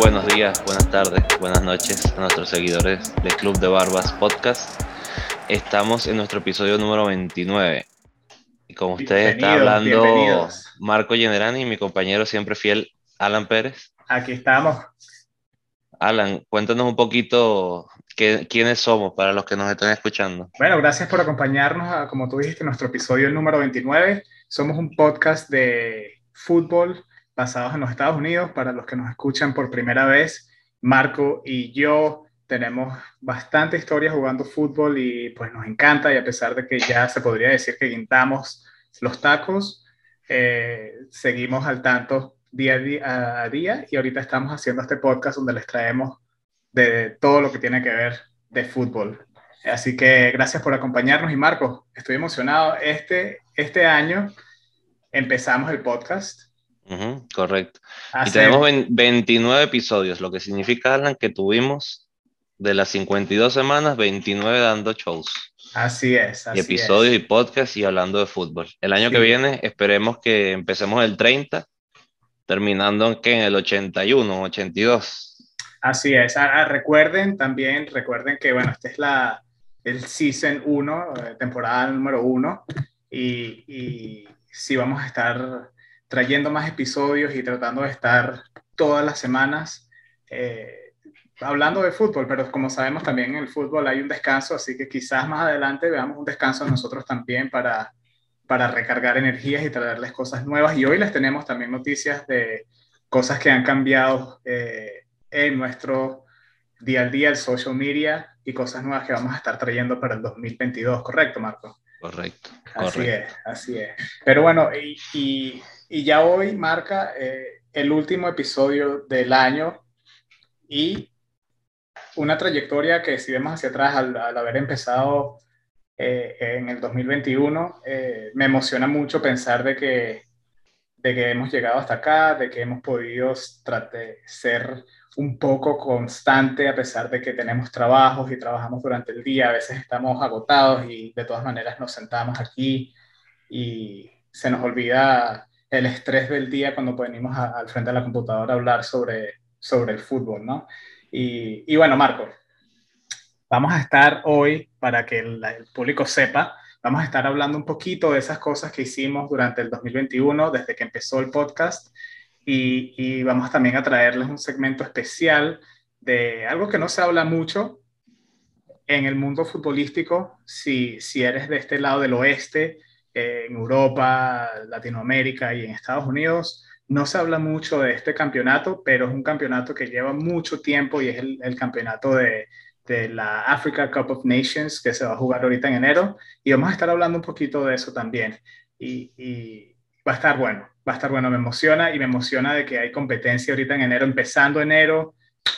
buenos días, buenas tardes, buenas noches a nuestros seguidores de Club de Barbas Podcast. Estamos en nuestro episodio número 29. Y como ustedes está hablando Marco Generani y mi compañero siempre fiel, Alan Pérez. Aquí estamos. Alan, cuéntanos un poquito quiénes somos para los que nos están escuchando. Bueno, gracias por acompañarnos a, como tú dijiste, nuestro episodio número 29. Somos un podcast de fútbol basados en los Estados Unidos. Para los que nos escuchan por primera vez, Marco y yo tenemos bastante historia jugando fútbol y pues nos encanta y a pesar de que ya se podría decir que guintamos los tacos, eh, seguimos al tanto día a día, y ahorita estamos haciendo este podcast donde les traemos de todo lo que tiene que ver de fútbol. Así que gracias por acompañarnos y Marco, estoy emocionado. Este, este año empezamos el podcast. Correcto. Y tenemos 29 episodios, lo que significa, Alan, que tuvimos de las 52 semanas, 29 dando shows. Así es. y episodios y podcast y hablando de fútbol. El año que viene esperemos que empecemos el 30, terminando que en el 81, 82. Así es. Ah, ah, recuerden también, recuerden que, bueno, esta es la, el Season 1, eh, temporada número 1, y, y sí vamos a estar trayendo más episodios y tratando de estar todas las semanas eh, hablando de fútbol, pero como sabemos también en el fútbol hay un descanso, así que quizás más adelante veamos un descanso nosotros también para, para recargar energías y traerles cosas nuevas. Y hoy les tenemos también noticias de cosas que han cambiado eh, en nuestro día al día, el social media y cosas nuevas que vamos a estar trayendo para el 2022, ¿correcto, Marco? Correcto. Así es, así es. Pero bueno, y, y, ya hoy marca eh, el último episodio del año y una trayectoria que si vemos hacia atrás al, haber empezado eh, en el 2021, eh, me emociona mucho pensar de que, de que hemos llegado hasta acá, de que hemos podido ser un poco constante a pesar de que tenemos trabajos y trabajamos durante el día, a veces estamos agotados y de todas maneras nos sentamos aquí y se nos olvida el estrés del día cuando venimos al frente de la computadora a hablar sobre, sobre el fútbol, ¿no? Y, y bueno, Marco, vamos a estar hoy, para que el, el público sepa, vamos a estar hablando un poquito de esas cosas que hicimos durante el 2021, desde que empezó el podcast, y, vamos también a traerles un segmento especial de algo que no se habla mucho en el mundo futbolístico, si, si eres de este lado del oeste, en Europa, Latinoamérica y en Estados Unidos, no se habla mucho de este campeonato, pero es un campeonato que lleva mucho tiempo y es el, campeonato de, de, la Africa Cup of Nations que se va a jugar ahorita en enero. Y vamos a estar hablando un poquito de eso también. Y, y va a estar bueno, va a estar bueno, me emociona y me emociona de que hay competencia ahorita en enero, empezando enero,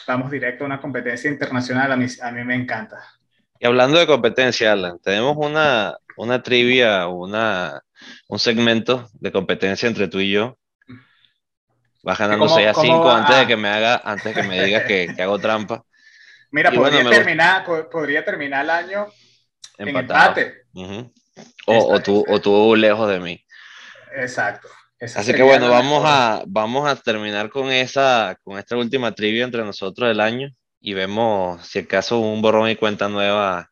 vamos directo a una competencia internacional, a mí, a mí me encanta. Y hablando de competencia, Alan, tenemos una, una trivia, una, un segmento de competencia entre tú y yo. Vas ganando 6 a 5 antes de que me haga, antes de que me digas que, que hago trampa. Mira, podría, terminar, podría terminar el año Empatado. en empate. o, o, tú, o tú lejos de mí. Exacto. Así que bueno, vamos a, vamos a terminar con, esa, con esta última trivia entre nosotros del año y vemos si acaso un borrón y cuenta nueva.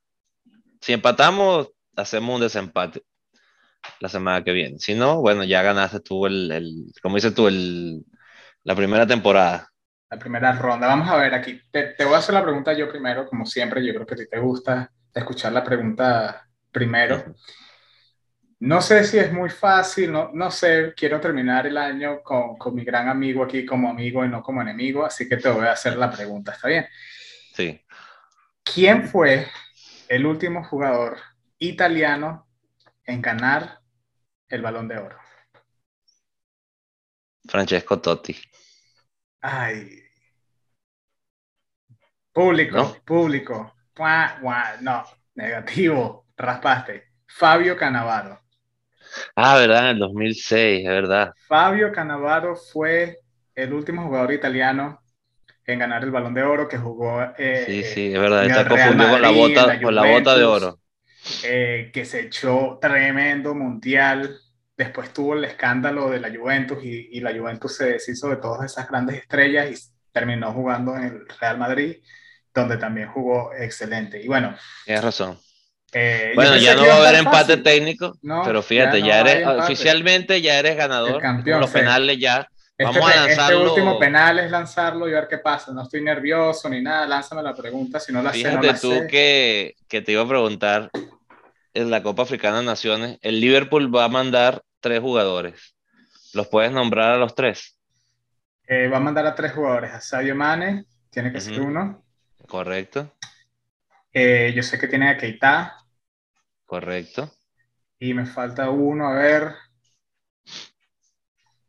Si empatamos, hacemos un desempate la semana que viene. Si no, bueno, ya ganaste tú el, el como dices tú, el, la primera temporada. La primera ronda. Vamos a ver aquí. Te, te voy a hacer la pregunta yo primero, como siempre. Yo creo que a ti te gusta escuchar la pregunta primero. No sé si es muy fácil, no, no sé, quiero terminar el año con, con, mi gran amigo aquí como amigo y no como enemigo, así que te voy a hacer la pregunta, ¿está bien? Sí. ¿Quién fue el último jugador italiano en ganar el balón de oro? Francesco Totti. Ay. Público, público. No, negativo, raspaste. Fabio Canavaro. Ah, verdad, en el 2006, es verdad. Fabio Cannavaro fue el último jugador italiano en ganar el Balón de Oro que jugó. Eh, sí, sí, es verdad, está confundido con la bota, con la bota de oro. Eh, que se echó tremendo mundial. Después tuvo el escándalo de la Juventus y, y, la Juventus se deshizo de todas esas grandes estrellas terminó jugando en el Real Madrid, donde también jugó excelente. Y bueno. Tienes razón. Eh, bueno, ya no va a haber empate técnico, pero fíjate, ya, eres oficialmente ya eres ganador. campeón, los penales ya. Este Vamos a este lanzarlo. Este último penal es lanzarlo y ver qué pasa. No estoy nervioso ni nada. Lánzame la pregunta si no la Fíjate sé. Fíjate tú Que, que te iba a preguntar en la Copa Africana de Naciones. El Liverpool va a mandar tres jugadores. ¿Los puedes nombrar a los tres? Eh, va a mandar a tres jugadores. A Sadio Mane, tiene que ser uno. Correcto. Eh, yo sé que tiene a Keita. Correcto. Y me falta uno, a ver.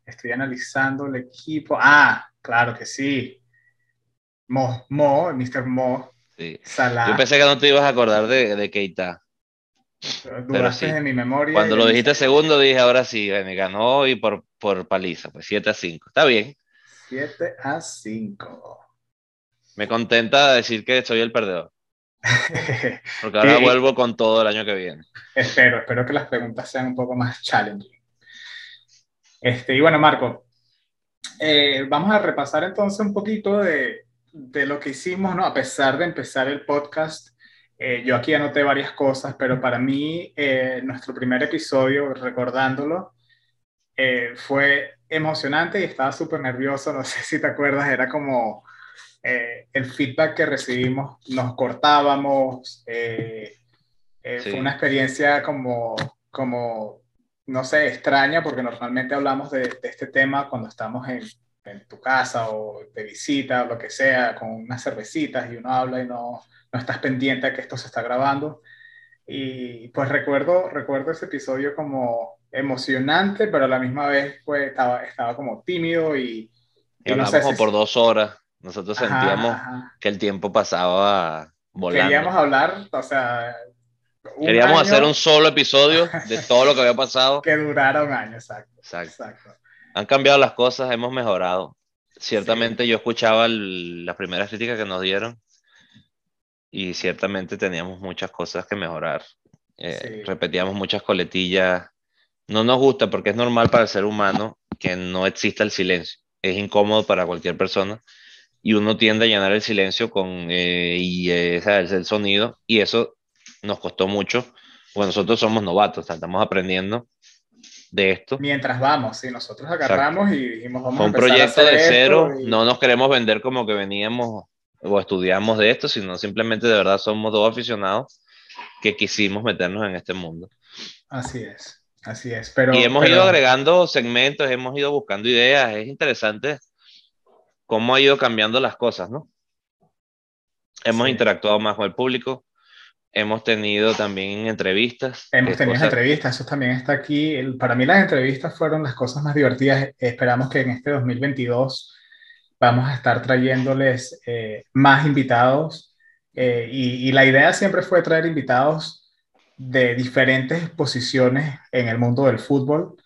Estoy analizando el equipo. Ah, claro que sí. Mo, Mo, Mr. Mo. Sí. Yo pensé que no te ibas a acordar de, de Keita. Pero sí. de mi memoria. Cuando lo dijiste segundo, dije ahora sí, me ganó y por, por paliza, pues 7 a 5. Está bien. 7 a 5. Me contenta decir que soy el perdedor. Porque ahora vuelvo con todo el año que viene. Espero, espero que las preguntas sean un poco más challenging. Este, y bueno, Marco, eh, vamos a repasar entonces un poquito de, de, lo que hicimos, ¿no? A pesar de empezar el podcast, eh, yo aquí anoté varias cosas, pero para mí eh, nuestro primer episodio, recordándolo, fue emocionante y estaba súper nervioso, no sé si te acuerdas, era como el feedback que recibimos, nos cortábamos, fue una experiencia como, como no sé, extraña porque normalmente hablamos de, este tema cuando estamos en, tu casa o de visita o lo que sea, con unas cervecitas y uno habla y no, no estás pendiente a que esto se está grabando. Y pues recuerdo, recuerdo ese episodio como emocionante, pero a la misma vez pues estaba, estaba como tímido y... y no sé como por dos horas. Nosotros sentíamos que el tiempo pasaba volando. Queríamos hablar, o sea, Queríamos hacer un solo episodio de todo lo que había pasado. que durara un año, exacto. Exacto. Han cambiado las cosas, hemos mejorado. Ciertamente yo escuchaba las primeras críticas que nos dieron y ciertamente teníamos muchas cosas que mejorar. Eh, repetíamos muchas coletillas. No nos gusta porque es normal para el ser humano que no exista el silencio. Es incómodo para cualquier persona y uno tiende a llenar el silencio con eh, y, eh, el sonido y eso nos costó mucho, porque nosotros somos novatos, estamos aprendiendo de esto. Mientras vamos, sí, nosotros agarramos y dijimos, vamos Fue un proyecto de cero, no nos queremos vender como que veníamos o estudiamos de esto, sino simplemente de verdad somos dos aficionados que quisimos meternos en este mundo. Así es, así es. Pero, y hemos ido agregando segmentos, hemos ido buscando ideas, es interesante cómo ha ido cambiando las cosas, ¿no? Hemos interactuado más con el público, Hemos tenido también entrevistas. Hemos tenido entrevistas, eso también está aquí. para mí las entrevistas fueron las cosas más divertidas. Esperamos que en este 2022 vamos a estar trayéndoles eh, más invitados. Eh, y, la idea siempre fue traer invitados de diferentes posiciones en el mundo del fútbol.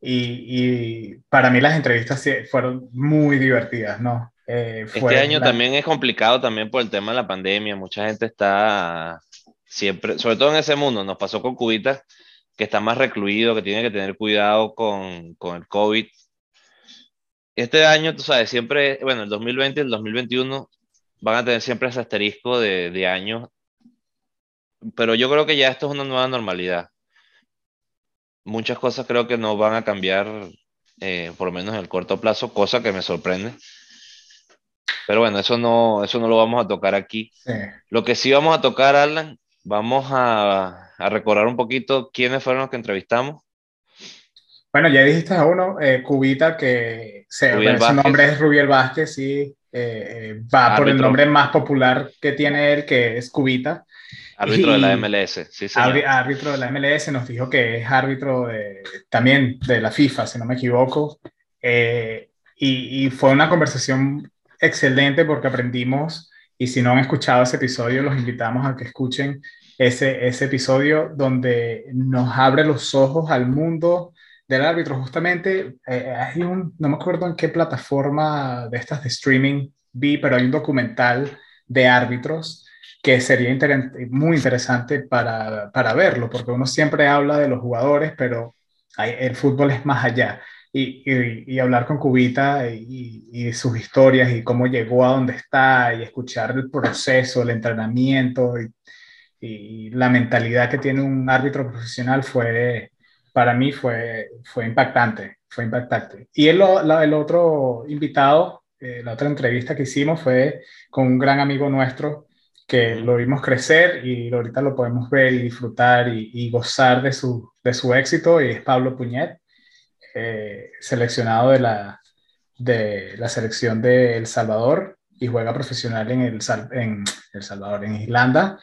Y, y para mí las entrevistas fueron muy divertidas, ¿no? Eh, este año también es complicado también por el tema de la pandemia. Mucha gente está siempre, sobre todo en ese mundo, nos pasó con Cubita, que está más recluido, que tiene que tener cuidado con, con el COVID. Este año, tú sabes, siempre, bueno, el 2020 y el 2021 van a tener siempre ese asterisco de, de años, pero yo creo que ya esto es una nueva normalidad. Muchas cosas creo que no van a cambiar, eh, por lo menos en el corto plazo, cosa que me sorprende. Pero bueno, eso no, eso no lo vamos a tocar aquí. Lo que sí vamos a tocar, Alan, Vamos a, a, recordar un poquito quiénes fueron los que entrevistamos. Bueno, ya dijiste a uno, eh, Cubita, que se, su nombre es Rubiel Vázquez, sí, eh, eh, va por el nombre más popular que tiene él, que es Cubita. Árbitro de la MLS, sí, sí. Árbitro de la MLS, nos dijo que es árbitro de, también de la FIFA, si no me equivoco. y, y, fue una conversación excelente porque aprendimos y si no han escuchado ese episodio, los invitamos a que escuchen ese, ese episodio donde nos abre los ojos al mundo del árbitro. Justamente eh, hay un, no me acuerdo en qué plataforma de estas de streaming vi, pero hay un documental de árbitros que sería muy interesante para, para, verlo, porque uno siempre habla de los jugadores, pero hay, el fútbol es más allá. y, hablar con Cubita y, sus historias y cómo llegó a donde está y escuchar el proceso, el entrenamiento y, la mentalidad que tiene un árbitro profesional fue, para mí fue, fue impactante, fue impactante. Y el, el otro invitado, eh, la otra entrevista que hicimos fue con un gran amigo nuestro que lo vimos crecer y ahorita lo podemos ver y disfrutar y, gozar de su, de su éxito y es Pablo Puñet eh, seleccionado de la, de la selección de El Salvador y juega profesional en El, en el Salvador, en Irlanda.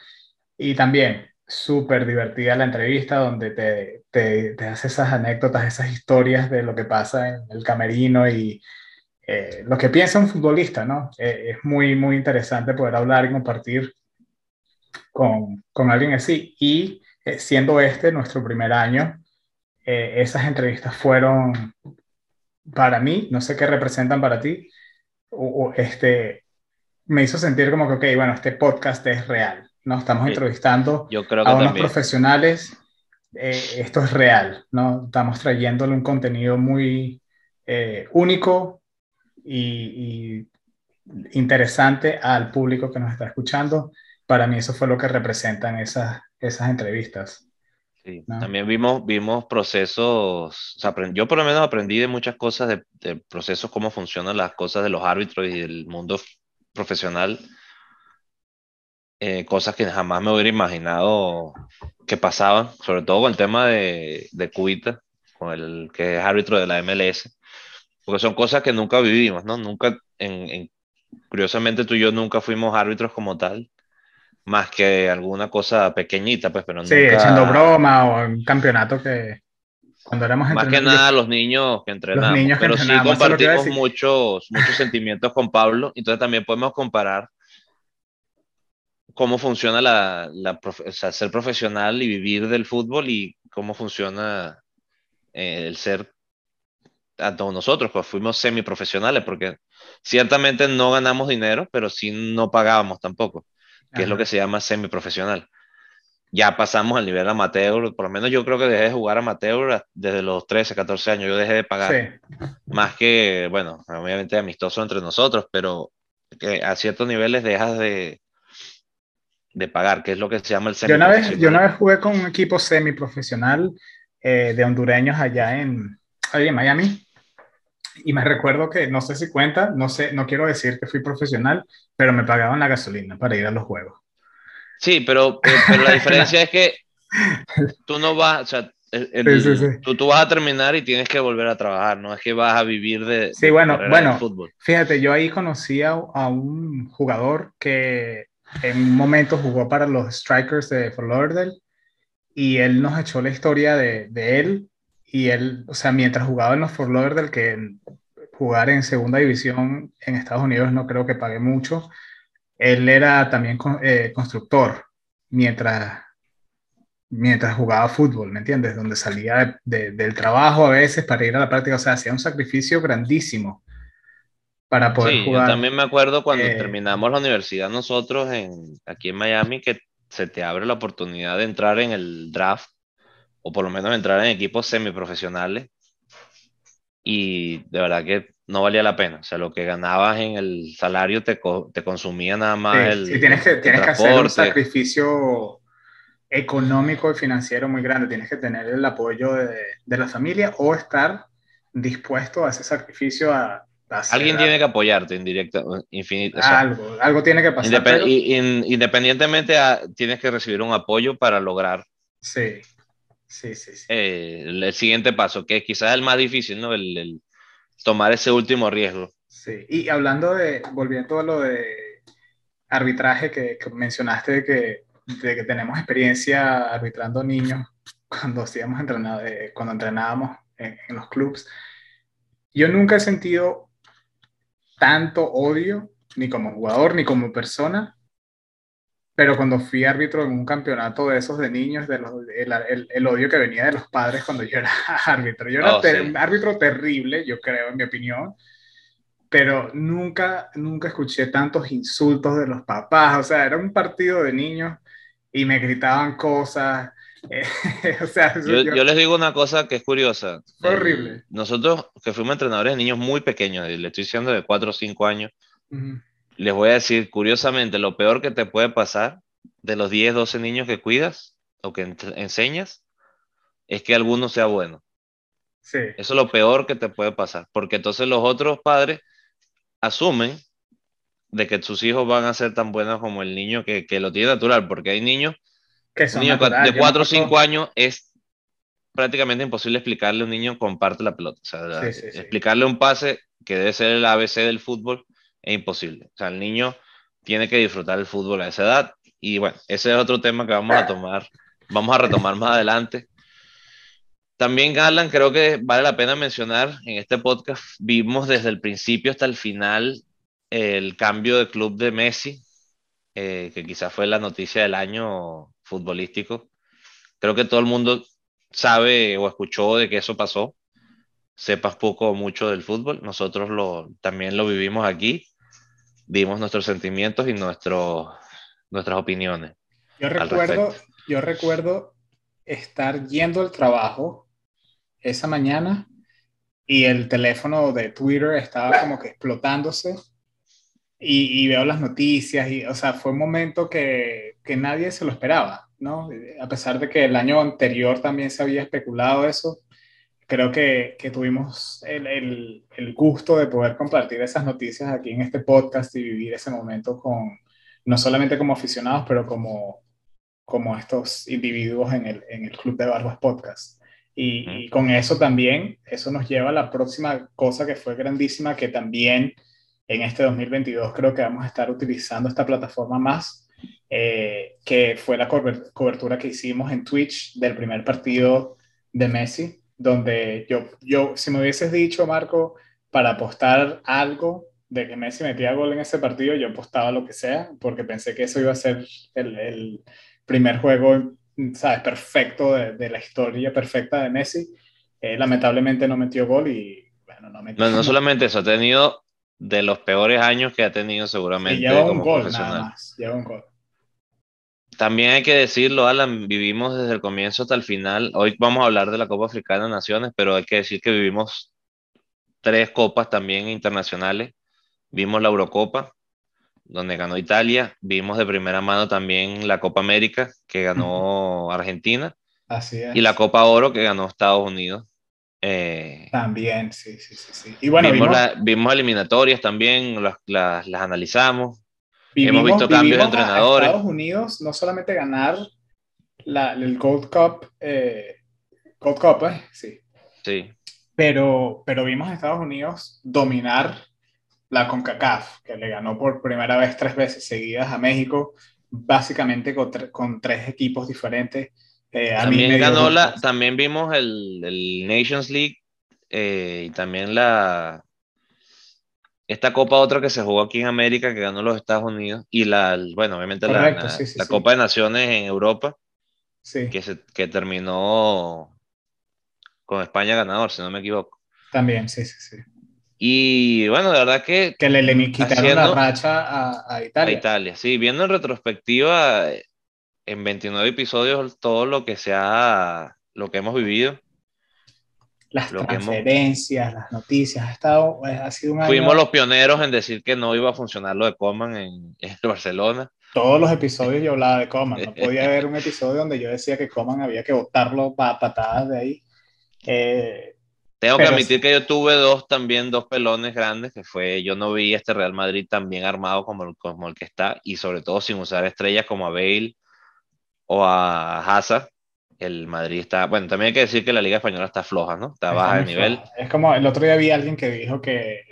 Y también súper divertida la entrevista donde te, te, te, hace esas anécdotas, esas historias de lo que pasa en el camerino y eh, lo que piensa un futbolista, ¿no? Eh, es muy, muy interesante poder hablar y compartir con, con alguien así. Y siendo este nuestro primer año, eh, esas entrevistas fueron, para mí, no sé qué representan para ti, o, este, me hizo sentir como que, ok, bueno, este podcast es real, ¿no? Estamos entrevistando Yo creo a unos profesionales, eh, esto es real, ¿no? Estamos trayéndole un contenido muy eh, único y, y interesante al público que nos está escuchando. Para mí eso fue lo que representan esas, esas entrevistas. Sí, también vimos, vimos procesos, yo por lo menos aprendí de muchas cosas, de, procesos, cómo funcionan las cosas de los árbitros y del mundo profesional, eh, cosas que jamás me hubiera imaginado que pasaban, sobre todo con el tema de, de Cuita, con el que es árbitro de la MLS, porque son cosas que nunca vivimos, ¿no? Nunca, en, curiosamente tú y yo nunca fuimos árbitros como tal, más que alguna cosa pequeñita, pues, pero Sí, echando broma o un campeonato que cuando éramos Más que nada los niños que entrenamos, pero sí compartimos muchos, muchos sentimientos con Pablo, entonces también podemos comparar cómo funciona la, la o sea, ser profesional y vivir del fútbol y cómo funciona eh, el ser a todos nosotros, pues fuimos semiprofesionales, porque ciertamente no ganamos dinero, pero sí no pagábamos tampoco que es lo que se llama semiprofesional. Ya pasamos al nivel amateur, por lo menos yo creo que dejé de jugar amateur desde los 13, 14 años, yo dejé de pagar. Más que, bueno, obviamente amistoso entre nosotros, pero que a ciertos niveles dejas de, de pagar, que es lo que se llama el semi Yo una vez, yo una vez jugué con un equipo semiprofesional eh, de hondureños allá en, en Miami y me recuerdo que, no sé si cuenta, no sé, no quiero decir que fui profesional, pero me pagaban la gasolina para ir a los juegos. Sí, pero, eh, pero la diferencia es que tú no vas, o sea, Tú, tú, vas a terminar y tienes que volver a trabajar, no es que vas a vivir de, sí, bueno, bueno, fútbol. Fíjate, yo ahí conocí a, a, un jugador que en un momento jugó para los Strikers de Fort Lauderdale y él nos echó la historia de, de él y él, o sea, mientras jugaba en los Fort Lauderdale, que jugar en segunda división en Estados Unidos no creo que pague mucho, él era también eh, constructor mientras, mientras jugaba fútbol, ¿me entiendes? Donde salía del trabajo a veces para ir a la práctica, o sea, hacía un sacrificio grandísimo para poder sí, jugar. Yo también me acuerdo cuando eh, terminamos la universidad nosotros en, aquí en Miami que se te abre la oportunidad de entrar en el draft o por lo menos entrar en equipos semiprofesionales y de verdad que no valía la pena. O sea, lo que ganabas en el salario te, te consumía nada más el. Sí, tienes que, tienes que hacer un sacrificio económico y financiero muy grande. Tienes que tener el apoyo de, de la familia o estar dispuesto a ese sacrificio a. Alguien tiene que apoyarte indirecto, infinito. algo, algo tiene que pasar. Independientemente, tienes que recibir un apoyo para lograr sí. Sí, sí, eh, el, siguiente paso, que quizás es el más difícil, ¿no? El, tomar ese último riesgo. Sí, y hablando de, volviendo a lo de arbitraje que, mencionaste, de que, de que tenemos experiencia arbitrando niños cuando, hacíamos entrenado, eh, cuando entrenábamos en, en los clubs, yo nunca he sentido tanto odio, ni como jugador, ni como persona, pero cuando fui árbitro en un campeonato de esos de niños, de el, el, odio que venía de los padres cuando yo era árbitro. Yo era oh, un árbitro terrible, yo creo, en mi opinión, pero nunca, nunca escuché tantos insultos de los papás. O sea, era un partido de niños y me gritaban cosas. o sea, yo, yo, les digo una cosa que es curiosa. Fue horrible. nosotros que fuimos entrenadores de niños muy pequeños, le estoy diciendo de 4 o 5 años, les voy a decir, curiosamente, lo peor que te puede pasar de los 10, 12 niños que cuidas o que enseñas es que alguno sea bueno. Sí. Eso es lo peor que te puede pasar, porque entonces los otros padres asumen de que sus hijos van a ser tan buenos como el niño que, que lo tiene natural, porque hay niños, que son natural, de 4 o 5 años es prácticamente imposible explicarle a un niño comparte la pelota. O sea, sí, sí. explicarle un pase que debe ser el ABC del fútbol es imposible. O sea, el niño tiene que disfrutar el fútbol a esa edad. Y bueno, ese es otro tema que vamos a tomar, vamos a retomar más adelante. También, Alan, creo que vale la pena mencionar en este podcast, vimos desde el principio hasta el final el cambio de club de Messi, eh, que quizás fue la noticia del año futbolístico. Creo que todo el mundo sabe o escuchó de que eso pasó. Sepas poco o mucho del fútbol. Nosotros lo, también lo vivimos aquí. Dimos nuestros sentimientos y nuestros, nuestras opiniones. Yo recuerdo, yo recuerdo estar yendo al trabajo esa mañana y el teléfono de Twitter estaba como que explotándose y, y veo las noticias y, o sea, fue un momento que, que nadie se lo esperaba, ¿no? A pesar de que el año anterior también se había especulado eso, creo que, que tuvimos el, el, el, gusto de poder compartir esas noticias aquí en este podcast y vivir ese momento con, no solamente como aficionados, pero como, como estos individuos en el, en el Club de Barbas Podcast. Y, y, con eso también, eso nos lleva a la próxima cosa que fue grandísima, que también en este 2022 creo que vamos a estar utilizando esta plataforma más, eh, que fue la cobertura que hicimos en Twitch del primer partido de Messi, donde yo, yo si me hubieses dicho, Marco, para apostar algo de que Messi metía gol en ese partido, yo apostaba lo que sea, porque pensé que eso iba a ser el, el primer juego, ¿sabes? Perfecto de, de, la historia perfecta de Messi. Eh, lamentablemente no metió gol y, bueno, no metió. No, no solamente eso, ha tenido de los peores años que ha tenido seguramente. Y lleva un como gol, profesional. nada más, lleva un gol. También hay que decirlo, Alan, vivimos desde el comienzo hasta el final. Hoy vamos a hablar de la Copa Africana de Naciones, pero hay que decir que vivimos tres copas también internacionales. Vimos la Eurocopa, donde ganó Italia. Vimos de primera mano también la Copa América, que ganó Argentina. Así es. Y la Copa Oro, que ganó Estados Unidos. Eh, también, sí, sí, sí, sí. Y bueno, vimos, vimos... La, vimos eliminatorias también, las, las, las analizamos. Vivimos, Hemos visto cambios de entrenadores. A Estados Unidos no solamente ganar la, el Gold Cup, eh, Gold Cup, ¿eh? sí. Sí. Pero, pero vimos a Estados Unidos dominar la CONCACAF, que le ganó por primera vez tres veces seguidas a México, básicamente con, con tres equipos diferentes. Eh, también ganó la, también vimos el, el Nations League eh, y también la esta copa otra que se jugó aquí en América que ganó los Estados Unidos y la bueno obviamente Correcto, la, sí, sí, la sí. Copa de Naciones en Europa que, se, que terminó con España ganador si no me equivoco. También sí sí sí. Y bueno de verdad que que le, le quitaron haciendo, la racha a, a Italia. A Italia sí viendo en retrospectiva en 29 episodios todo lo que se ha lo que hemos vivido las lo transferencias, hemos... las noticias, ha, estado, pues, ha sido un año... Fuimos los pioneros en decir que no iba a funcionar lo de Coman en, en Barcelona. Todos los episodios yo hablaba de Coman, no podía haber un episodio donde yo decía que Coman había que botarlo para patadas de ahí. Eh, Tengo que admitir sí. que yo tuve dos también, dos pelones grandes, que fue, yo no vi este Real Madrid tan bien armado como el, como el que está, y sobre todo sin usar estrellas como a Bale o a Hazard el Madrid está, bueno, también hay que decir que la Liga Española está floja, ¿no? Está, está baja de nivel. Floja. Es como, el otro día vi a alguien que dijo que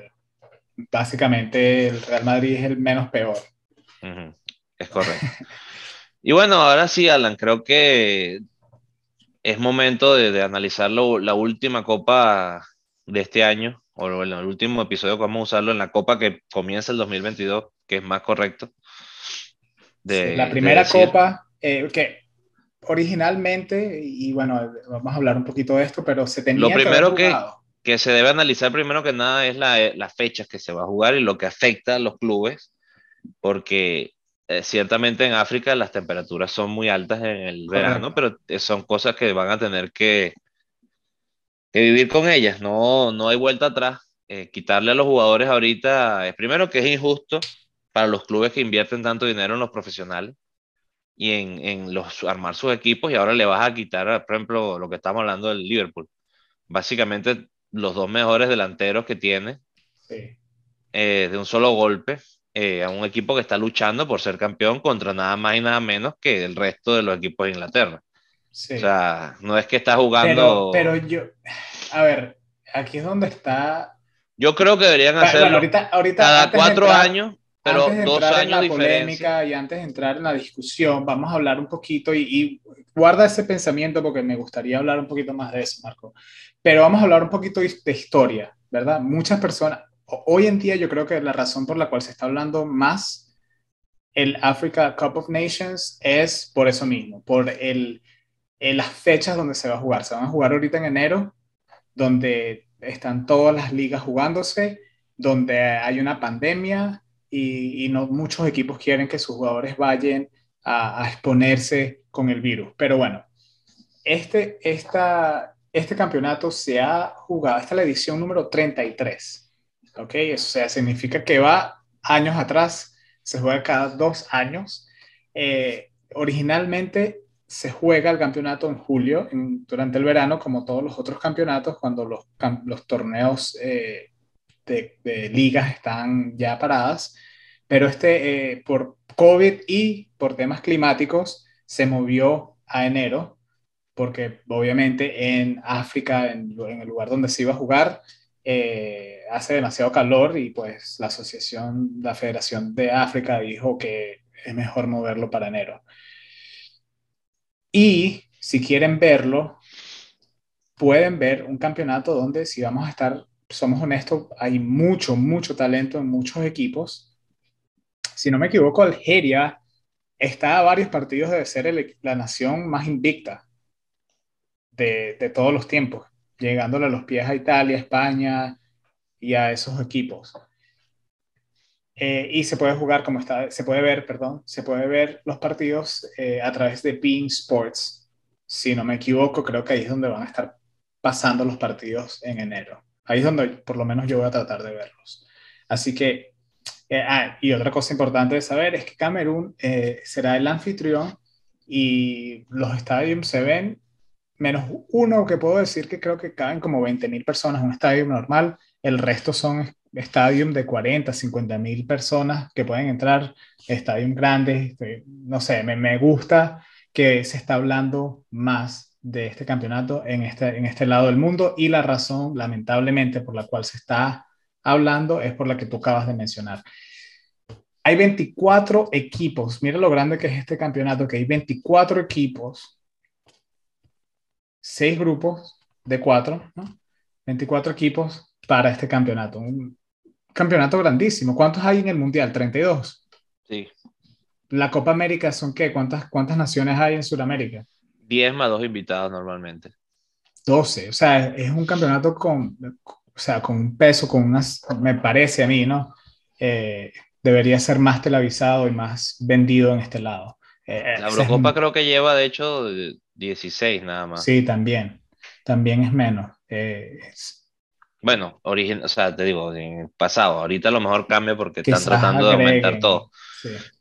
básicamente el Real Madrid es el menos peor. Uh -huh. Es correcto. y bueno, ahora sí, Alan, creo que es momento de, de analizar lo, la última copa de este año, o bueno, el último episodio que vamos a usarlo en la copa que comienza el 2022, que es más correcto. De, sí, la primera de copa, eh, que originalmente, y bueno, vamos a hablar un poquito de esto, pero se tenía Lo primero que, que, se debe analizar primero que nada es la, las fechas que se va a jugar y lo que afecta a los clubes, porque eh, ciertamente en África las temperaturas son muy altas en el verano, pero son cosas que van a tener que, que vivir con ellas. No, no hay vuelta atrás. Eh, quitarle a los jugadores ahorita es primero que es injusto para los clubes que invierten tanto dinero en los profesionales y en, en los armar sus equipos y ahora le vas a quitar, por ejemplo, lo que estamos hablando del Liverpool. Básicamente los dos mejores delanteros que tiene eh, de un solo golpe eh, a un equipo que está luchando por ser campeón contra nada más y nada menos que el resto de los equipos de Inglaterra. O sea, no es que está jugando. Pero, yo, a ver, aquí es donde está. Yo creo que deberían hacerlo ahorita, ahorita, cada cuatro años, pero dos años en la polémica y antes de entrar en la discusión, vamos a hablar un poquito y, y, guarda ese pensamiento porque me gustaría hablar un poquito más de eso, Marco. Pero vamos a hablar un poquito de historia, ¿verdad? Muchas personas, hoy en día yo creo que la razón por la cual se está hablando más el Africa Cup of Nations es por eso mismo, por el, las fechas donde se va a jugar. Se van a jugar ahorita en enero, donde están todas las ligas jugándose, donde hay una pandemia y, no muchos equipos quieren que sus jugadores vayan a, exponerse con el virus. Pero bueno, este, esta, este campeonato se ha jugado, es la edición número 33 ¿ok? Eso sea, significa que va años atrás, se juega cada dos años. Eh, originalmente se juega el campeonato en julio, durante el verano, como todos los otros campeonatos, cuando los, los torneos eh, de, de, ligas están ya paradas, pero este, eh, por COVID y por temas climáticos, se movió a enero, porque obviamente en África, en, en el lugar donde se iba a jugar, eh, hace demasiado calor y pues la asociación, la Federación de África dijo que es mejor moverlo para enero. Y si quieren verlo, pueden ver un campeonato donde si vamos a estar, somos honestos, hay mucho, mucho talento en muchos equipos. Si no me equivoco, Algeria está a varios partidos de ser la nación más invicta de, todos los tiempos llegándole a los pies a Italia, España y a esos equipos. Eh, y se puede jugar como está, se puede ver, perdón, se puede ver los partidos eh, a través de Being Sports. Si no me equivoco, creo que ahí es donde van a estar pasando los partidos en enero. Ahí es donde por lo menos yo voy a tratar de verlos. Así que, eh, ah, y otra cosa importante de saber es que Camerún será el anfitrión y los estadios se ven menos uno que puedo decir que creo que caben como 20.000 personas en un estadio normal, el resto son estadios de 40, 50 mil personas que pueden entrar, estadios grandes, este, no sé, me, me, gusta que se está hablando más de este campeonato en este, en este lado del mundo y la razón, lamentablemente, por la cual se está hablando es por la que tú acabas de mencionar. Hay 24 equipos, mira lo grande que es este campeonato, que hay 24 equipos seis grupos de cuatro, ¿no? 24 equipos para este campeonato. Un campeonato grandísimo. ¿Cuántos hay en el Mundial? 32. Sí. ¿La Copa América son qué? ¿Cuántas, cuántas naciones hay en Sudamérica? 10 más dos invitados normalmente. 12. O sea, es un campeonato con, o sea, con un peso, con unas, me parece a mí, ¿no? Eh, debería ser más televisado y más vendido en este lado. Eh, la Eurocopa creo que lleva, de hecho, 16 nada más. Sí, también. También es menos. Eh, bueno, origen, o sea, te digo, en pasado, ahorita a lo mejor cambia porque están tratando de aumentar todo.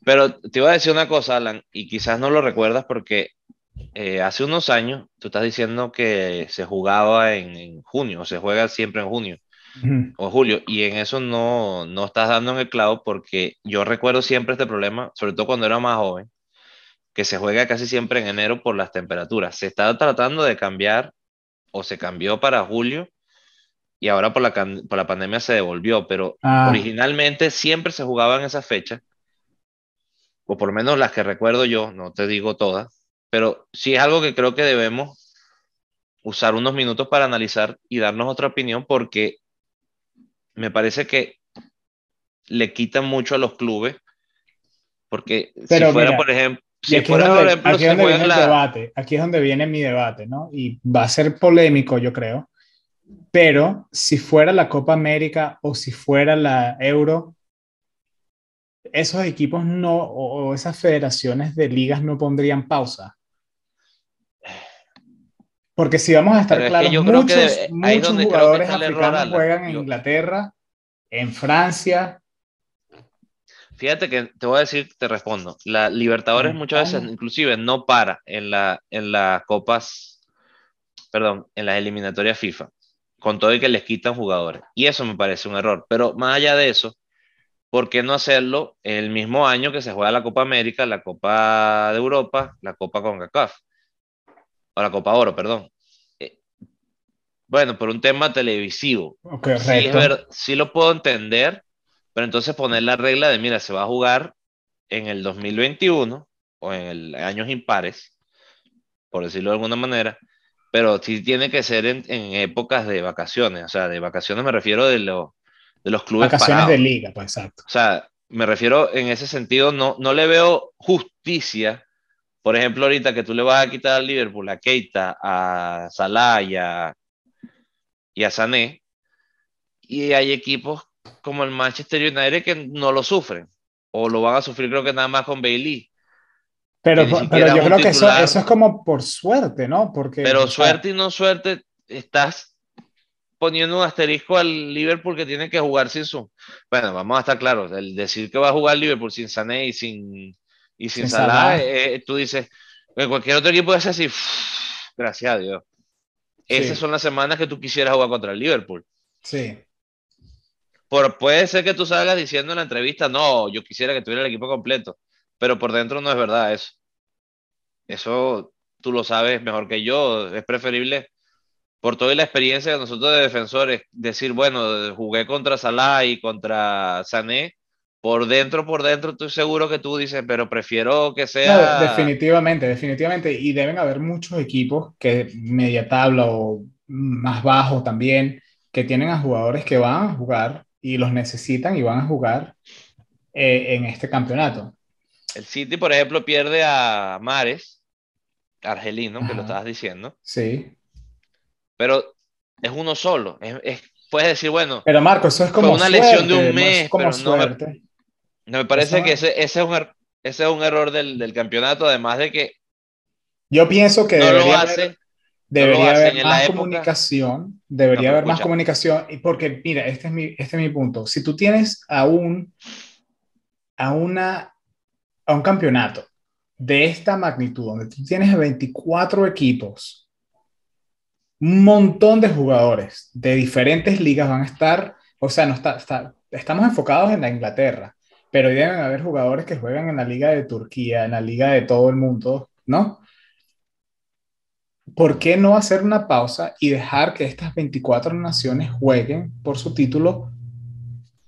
Pero te iba a decir una cosa, Alan, y quizás no lo recuerdas porque eh, hace unos años tú estás diciendo que se jugaba en, junio, se juega siempre en junio o julio, y en eso no, no estás dando en el clavo porque yo recuerdo siempre este problema, sobre todo cuando era más joven, que se juega casi siempre en enero por las temperaturas. Se está tratando de cambiar o se cambió para julio y ahora por la, por la pandemia se devolvió, pero ah. originalmente siempre se jugaba en esa fecha, o por lo menos las que recuerdo yo, no te digo todas, pero sí es algo que creo que debemos usar unos minutos para analizar y darnos otra opinión porque me parece que le quitan mucho a los clubes, porque si fuera, por ejemplo, aquí, es donde, viene el debate, aquí es donde viene mi debate, ¿no? Y va a ser polémico, yo creo. Pero si fuera la Copa América o si fuera la Euro, esos equipos no, o esas federaciones de ligas no pondrían pausa. Porque si vamos a estar claros, muchos, muchos jugadores africanos juegan en Inglaterra, en Francia. Fíjate que te voy a decir, te respondo. La Libertadores muchas veces inclusive no para en, la, en las copas, perdón, en las eliminatorias FIFA, con todo y que les quitan jugadores. Y eso me parece un error. Pero más allá de eso, ¿por qué no hacerlo el mismo año que se juega la Copa América, la Copa de Europa, la Copa CONCACAF? O la Copa Oro, perdón. Eh, bueno, por un tema televisivo. sí, sí lo puedo entender, pero entonces poner la regla de, mira, se va a jugar en el 2021 o en el años impares, por decirlo de alguna manera, pero sí tiene que ser en, épocas de vacaciones, o sea, de vacaciones me refiero de, lo, de los clubes. Vacaciones de liga, pues exacto. O sea, me refiero en ese sentido, no, no le veo justicia. Por ejemplo, ahorita que tú le vas a quitar al Liverpool, a Keita, a Salah y a, y a Sané, y hay equipos como el Manchester United que no lo sufren, o lo van a sufrir creo que nada más con Bailey. Pero, pero yo creo que eso, eso, es como por suerte, ¿no? Porque, pero suerte y no suerte, estás poniendo un asterisco al Liverpool que tiene que jugar sin su. Bueno, vamos a estar claros, el decir que va a jugar Liverpool sin Sané y sin, y sin, Salah, eh, tú dices, en cualquier otro equipo es así, gracias a Dios. Esas son las semanas que tú quisieras jugar contra el Liverpool. Sí. Por, puede ser que tú salgas diciendo en la entrevista, no, yo quisiera que tuviera el equipo completo, pero por dentro no es verdad eso. Eso tú lo sabes mejor que yo. Es preferible por toda la experiencia de nosotros de defensores, decir, bueno, jugué contra Salah y contra Sané, por dentro, por dentro, estoy seguro que tú dices, pero prefiero que sea... definitivamente, definitivamente, y deben haber muchos equipos que media tabla o más bajo también, que tienen a jugadores que van a jugar y los necesitan y van a jugar eh, en este campeonato. El City, por ejemplo, pierde a Mares, argelino, que lo estabas diciendo. Sí pero es uno solo. Es, puedes decir, bueno. Pero Marco, eso es como una lesión de un mes. Como pero no, me, parece que ese, ese, es un, er, ese es un error del, del, campeonato, además de que. Yo pienso que debería haber, debería haber más comunicación. Debería haber más comunicación. Y porque, mira, este es, mi, este es mi punto. Si tú tienes a un, a una, a un campeonato de esta magnitud, donde tú tienes 24 equipos un montón de jugadores de diferentes ligas van a estar, o sea, no está, está, estamos enfocados en la Inglaterra, pero deben haber jugadores que juegan en la liga de Turquía, en la liga de todo el mundo, ¿no? ¿Por qué no hacer una pausa y dejar que estas 24 naciones jueguen por su título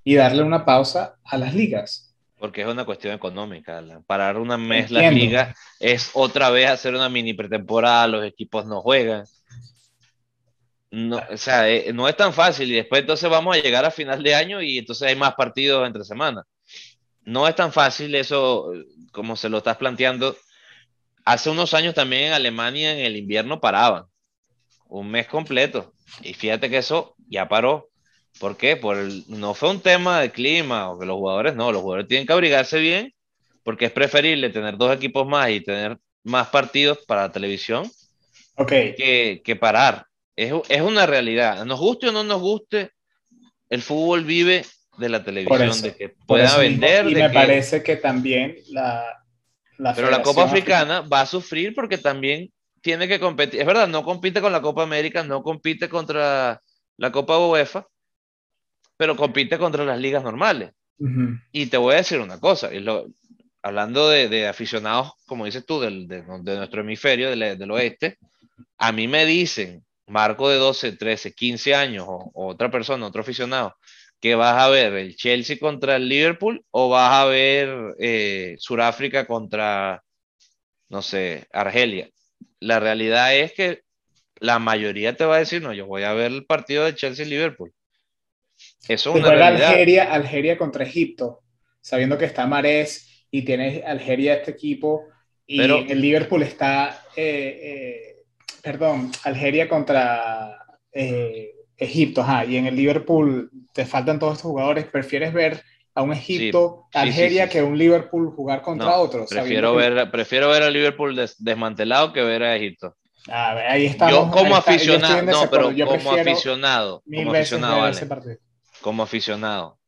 y darle una pausa a las ligas? Porque es una cuestión económica. Parar una mes las ligas es otra vez hacer una mini pretemporada, los equipos no juegan no, o sea, eh, no es tan fácil y después entonces vamos a llegar a final de año y entonces hay más partidos entre semanas. No es tan fácil eso como se lo estás planteando. Hace unos años también en Alemania en el invierno paraban un mes completo y fíjate que eso ya paró. ¿Por qué? Por no fue un tema de clima o que los jugadores no, los jugadores tienen que abrigarse bien porque es preferible tener dos equipos más y tener más partidos para la televisión okay. que, que parar es, es, una realidad. Nos guste o no nos guste, el fútbol vive de la televisión, de que pueda vender. Y me parece que también la, la Pero la Copa Africana va a sufrir porque también tiene que competir. Es verdad, no compite con la Copa América, no compite contra la Copa UEFA, pero compite contra las ligas normales. Y te voy a decir una cosa, lo, hablando de, de, aficionados, como dices tú, del, de, de, nuestro hemisferio, del, del, oeste, a mí me dicen marco de 12, 13, 15 años o, otra persona, otro aficionado, que vas a ver el Chelsea contra el Liverpool o vas a ver eh, Sudáfrica contra, no sé, Argelia. La realidad es que la mayoría te va a decir, no, yo voy a ver el partido de Chelsea-Liverpool. Eso es una realidad. Algeria, Algeria contra Egipto, sabiendo que está Marés y tiene Algeria este equipo y el Liverpool está... Eh, eh, perdón, Algeria contra eh, Egipto, ajá, y en el Liverpool te faltan todos estos jugadores, prefieres ver a un Egipto, Algeria, que un Liverpool jugar contra otros. Prefiero ver, prefiero ver a Liverpool desmantelado que ver a Egipto. A ver, ahí estamos. Yo como aficionado, no, pero como aficionado, como aficionado, como aficionado,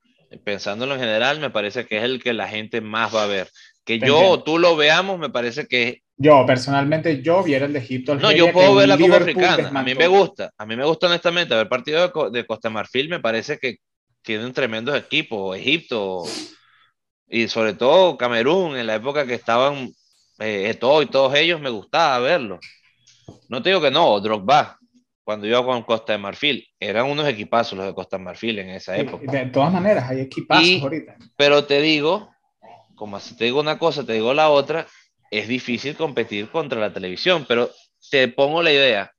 pensándolo en general, me parece que es el que la gente más va a ver. Que yo o tú lo veamos, me parece que yo, personalmente, yo viera el de Egipto. no, yo puedo ver la Copa Africana. A mí me gusta. A mí me gusta, honestamente, ver partido de, de Costa Marfil. Me parece que tienen tremendos equipos. Egipto y sobre todo Camerún, en la época que estaban eh, todo y todos ellos, me gustaba verlo. No te digo que no, Drogba, cuando iba con Costa de Marfil, eran unos equipazos los de Costa de Marfil en esa época. De todas maneras, hay equipazos ahorita. Pero te digo, como si te digo una cosa, te digo la otra, es difícil competir contra la televisión, pero te pongo la idea,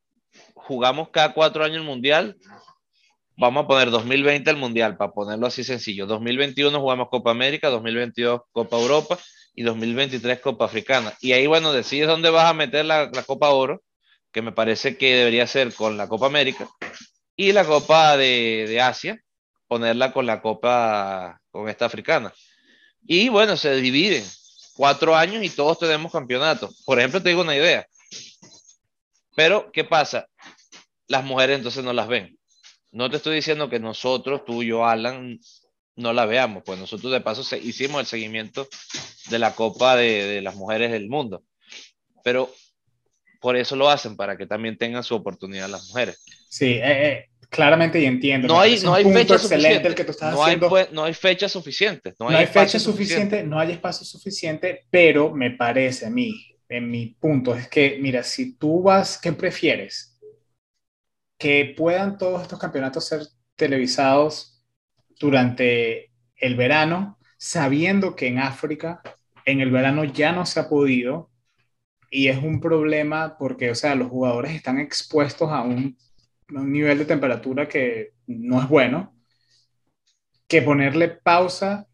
jugamos cada cuatro años el Mundial, vamos a poner 2020 el Mundial, para ponerlo así sencillo, 2021 jugamos Copa América, 2022 Copa Europa y 2023 Copa Africana. Y ahí, bueno, decides dónde vas a meter la, la Copa Oro, que me parece que debería ser con la Copa América, y la Copa de, de Asia, ponerla con la Copa, con esta africana. Y bueno, se dividen cuatro años y todos tenemos campeonatos. Por ejemplo, te digo una idea. Pero, ¿qué pasa? Las mujeres entonces no las ven. No te estoy diciendo que nosotros, tú y yo, Alan, no la veamos, pues nosotros de paso hicimos el seguimiento de la Copa de, las Mujeres del Mundo. Pero por eso lo hacen, para que también tengan su oportunidad las mujeres. Sí, eh, eh, claramente y entiendo. No hay, no hay fecha excelente el que tú estás no haciendo. Hay, no hay fecha suficiente. No hay, fecha suficiente, no hay espacio suficiente, pero me parece a mí, en mi punto, es que, mira, si tú vas, ¿qué prefieres? Que puedan todos estos campeonatos ser televisados durante el verano, sabiendo que en África en el verano ya no se ha podido y es un problema porque, o sea, los jugadores están expuestos a un un nivel de temperatura que no es bueno, que ponerle pausa,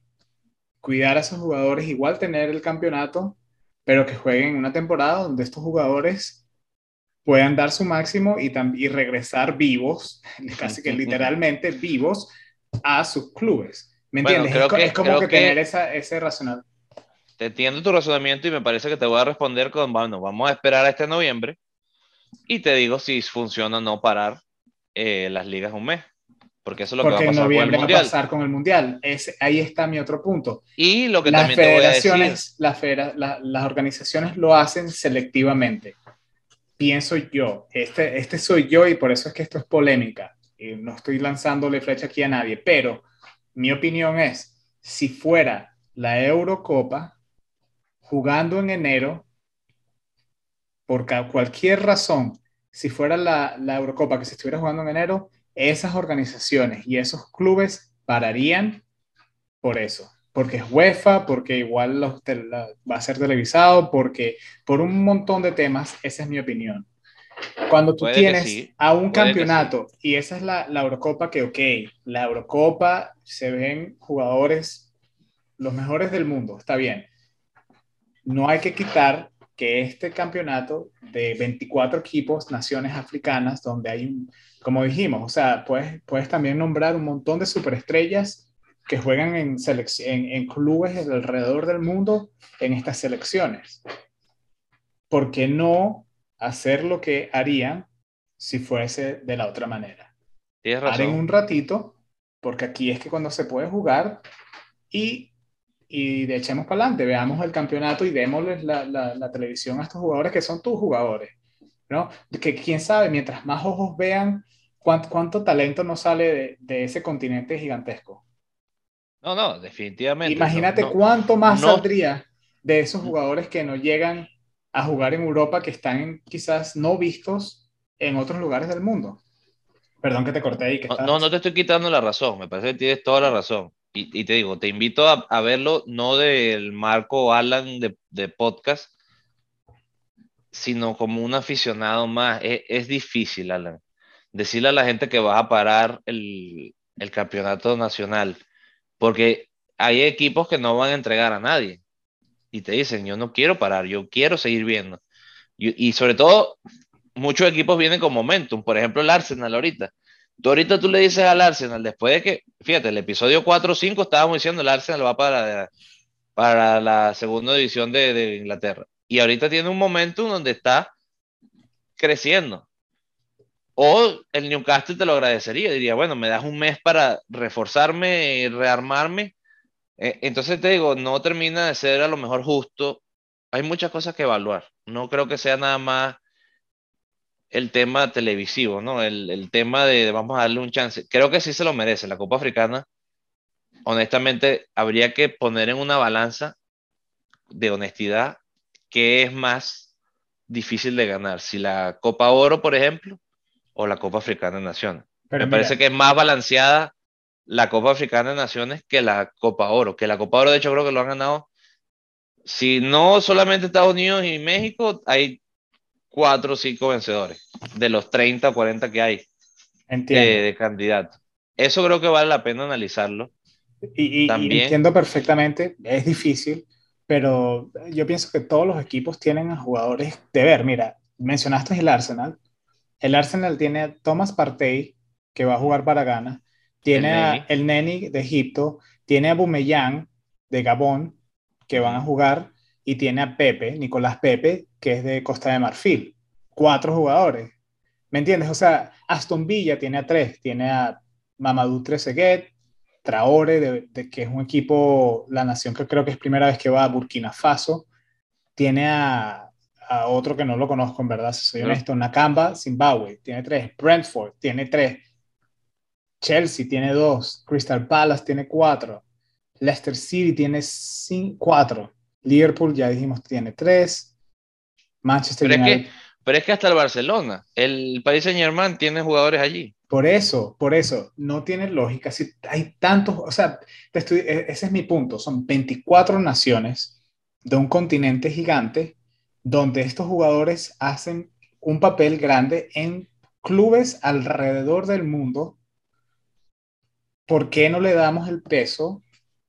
cuidar a esos jugadores, igual tener el campeonato, pero que jueguen una temporada donde estos jugadores puedan dar su máximo y, y regresar vivos, casi que literalmente vivos, a sus clubes. ¿Me entiendes? es, como que, tener ese racional. Te entiendo tu razonamiento y me parece que te voy a responder con, bueno, vamos a esperar a este noviembre y te digo si funciona o no parar eh, las ligas un mes. Porque eso es lo que va a pasar con el mundial. Va a pasar con el mundial. ahí está mi otro punto. Y lo que las también federaciones, te voy a decir. las organizaciones lo hacen selectivamente. Pienso yo, este, este soy yo y por eso es que esto es polémica. Y no estoy lanzándole flecha aquí a nadie, pero mi opinión es, si fuera la Eurocopa jugando en enero, por cualquier razón, si fuera la, la Eurocopa que se estuviera jugando en enero, esas organizaciones y esos clubes pararían por eso, porque es UEFA, porque igual va a ser televisado, porque por un montón de temas, esa es mi opinión. Cuando tú tienes a un campeonato y esa es la, la, Eurocopa que, ok, la Eurocopa se ven jugadores, los mejores del mundo, está bien. No hay que quitar que este campeonato de 24 equipos, naciones africanas, donde hay, como dijimos, o sea, puedes, puedes también nombrar un montón de superestrellas que juegan en, en, en clubes alrededor del mundo en estas selecciones. ¿Por qué no hacer lo que harían si fuese de la otra manera? Tienes un ratito, porque aquí es que cuando se puede jugar y y de echemos para adelante, veamos el campeonato y démosles la, la, televisión a estos jugadores que son tus jugadores, ¿no? Que quién sabe, mientras más ojos vean, cuánto, cuánto talento nos sale de, de, ese continente gigantesco. No, no, definitivamente. Imagínate cuánto más saldría de esos jugadores que no llegan a jugar en Europa, que están quizás no vistos en otros lugares del mundo. Perdón que te corté ahí. Que no, no, no te estoy quitando la razón, me parece que tienes toda la razón y, te digo, te invito a, verlo no del Marco Alan de, podcast, sino como un aficionado más. Es, difícil, Alan, decirle a la gente que vas a parar el, campeonato nacional, porque hay equipos que no van a entregar a nadie y te dicen, yo no quiero parar, yo quiero seguir viendo. Y, y sobre todo, muchos equipos vienen con momentum, por ejemplo el Arsenal ahorita Tú ahorita tú le dices al Arsenal, después de que, fíjate, el episodio 4 o 5 estábamos diciendo el Arsenal va para, para la segunda división de, de Inglaterra. Y ahorita tiene un momento donde está creciendo. O el Newcastle te lo agradecería, diría, bueno, me das un mes para reforzarme, y rearmarme. Eh, entonces te digo, no termina de ser a lo mejor justo. Hay muchas cosas que evaluar. No creo que sea nada más el tema televisivo, ¿no? El, tema de, vamos a darle un chance. Creo que sí se lo merece. La Copa Africana, honestamente, habría que poner en una balanza de honestidad qué es más difícil de ganar. Si la Copa Oro, por ejemplo, o la Copa Africana de Naciones. Me parece que es más balanceada la Copa Africana de Naciones que la Copa Oro, que la Copa Oro de hecho creo que lo han ganado. Si no solamente Estados Unidos y México, hay cuatro o cinco vencedores de los 30 o 40 que hay de, candidatos. Eso creo que vale la pena analizarlo. Y, También, entiendo perfectamente, es difícil, pero yo pienso que todos los equipos tienen a jugadores de ver. Mira, mencionaste el Arsenal, el Arsenal tiene a Thomas Partey, que va a jugar para Ghana, tiene el a el Neni de Egipto, tiene a Bumeyang de Gabón, que van a jugar, y tiene a Pepe, Nicolás Pepe, que es de Costa de Marfil. Cuatro jugadores. ¿Me entiendes? O sea, Aston Villa tiene a tres, tiene a Mamadou Trezeguet, Traore, de, que es un equipo, la nación que creo que es primera vez que va a Burkina Faso, tiene a a otro que no lo conozco, en verdad, si soy honesto, Nakamba, Zimbabue, tiene tres, Brentford tiene tres, Chelsea tiene dos, Crystal Palace tiene cuatro, Leicester City tiene cinco, cuatro, Liverpool ya dijimos tiene tres, Manchester pero United. Es que, pero es que hasta el Barcelona, el Paris Saint Germain tiene jugadores allí. Por eso, por eso, no tiene lógica. Si hay tantos, o sea, e, ese es mi punto, son 24 naciones de un continente gigante donde estos jugadores hacen un papel grande en clubes alrededor del mundo, ¿por qué no le damos el peso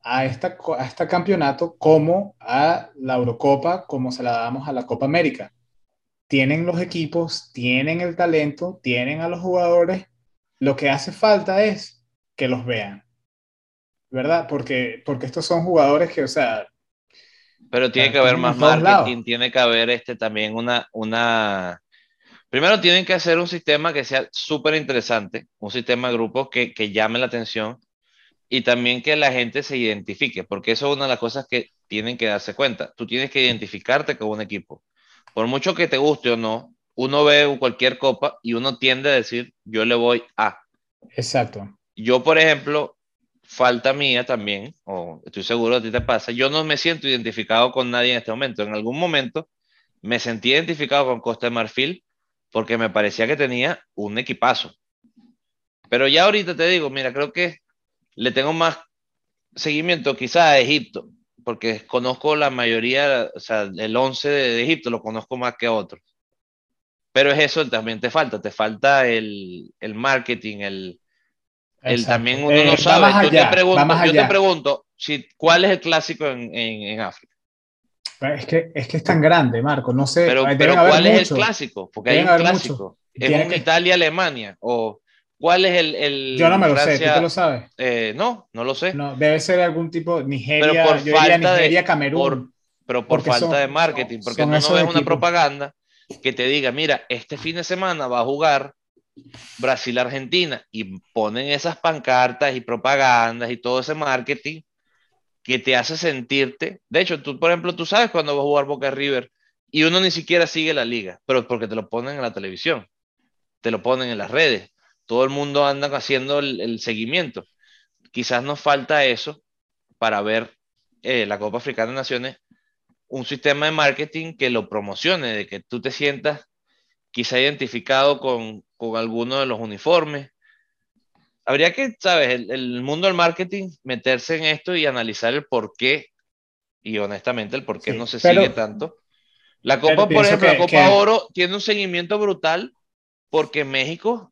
a, esta, a este campeonato como a la Eurocopa, como se la damos a la Copa América? Tienen los equipos, tienen el talento, tienen a los jugadores. Lo que hace falta es que los vean, ¿verdad? Porque, porque estos son jugadores que, o sea, pero tiene que haber más marketing, tiene que haber este, también una, una... Primero tienen que hacer un sistema que sea súper interesante, un sistema de grupos que, que llame la atención y también que la gente se identifique, porque eso es una de las cosas que tienen que darse cuenta. Tú tienes que identificarte con un equipo. Por mucho que te guste o no, uno ve cualquier copa y uno tiende a decir, yo le voy a. Exacto. Yo, por ejemplo, falta mía también, o estoy seguro a ti te pasa, yo no me siento identificado con nadie en este momento. En algún momento me sentí identificado con Costa de Marfil porque me parecía que tenía un equipazo. Pero ya ahorita te digo, mira, creo que le tengo más seguimiento quizás a Egipto, porque conozco la mayoría, o sea, el 11 de, Egipto lo conozco más que otros. Pero es eso, también te falta, te falta el, el marketing, el, él también uno no eh, sabe. Yo, te pregunto, yo te pregunto, si, ¿cuál es el clásico en, en, África? Es que, es que es tan grande, Marco, no sé. Pero, pero ¿cuál es el clásico? Porque hay un clásico. ¿Es un Italia-Alemania? ¿O cuál es el, el Yo no me lo sé, ¿tú te lo sabes? Eh, no, no lo sé. No, debe ser algún tipo Nigeria, pero por falta Nigeria, de, Camerún. pero por falta de marketing, porque no, no ves una propaganda que te diga, mira, este fin de semana va a jugar Brasil-Argentina y ponen esas pancartas y propagandas y todo ese marketing que te hace sentirte. De hecho, tú, por ejemplo, tú sabes cuando vas a jugar Boca River y uno ni siquiera sigue la liga, pero porque te lo ponen en la televisión, te lo ponen en las redes, todo el mundo anda haciendo el, seguimiento. Quizás nos falta eso para ver eh, la Copa Africana de Naciones, un sistema de marketing que lo promocione, de que tú te sientas quizá identificado con, con alguno de los uniformes. Habría que, ¿sabes? El, mundo del marketing, meterse en esto y analizar el por qué, y honestamente el por qué no se sigue tanto. La Copa, por ejemplo, la Copa Oro tiene un seguimiento brutal porque México,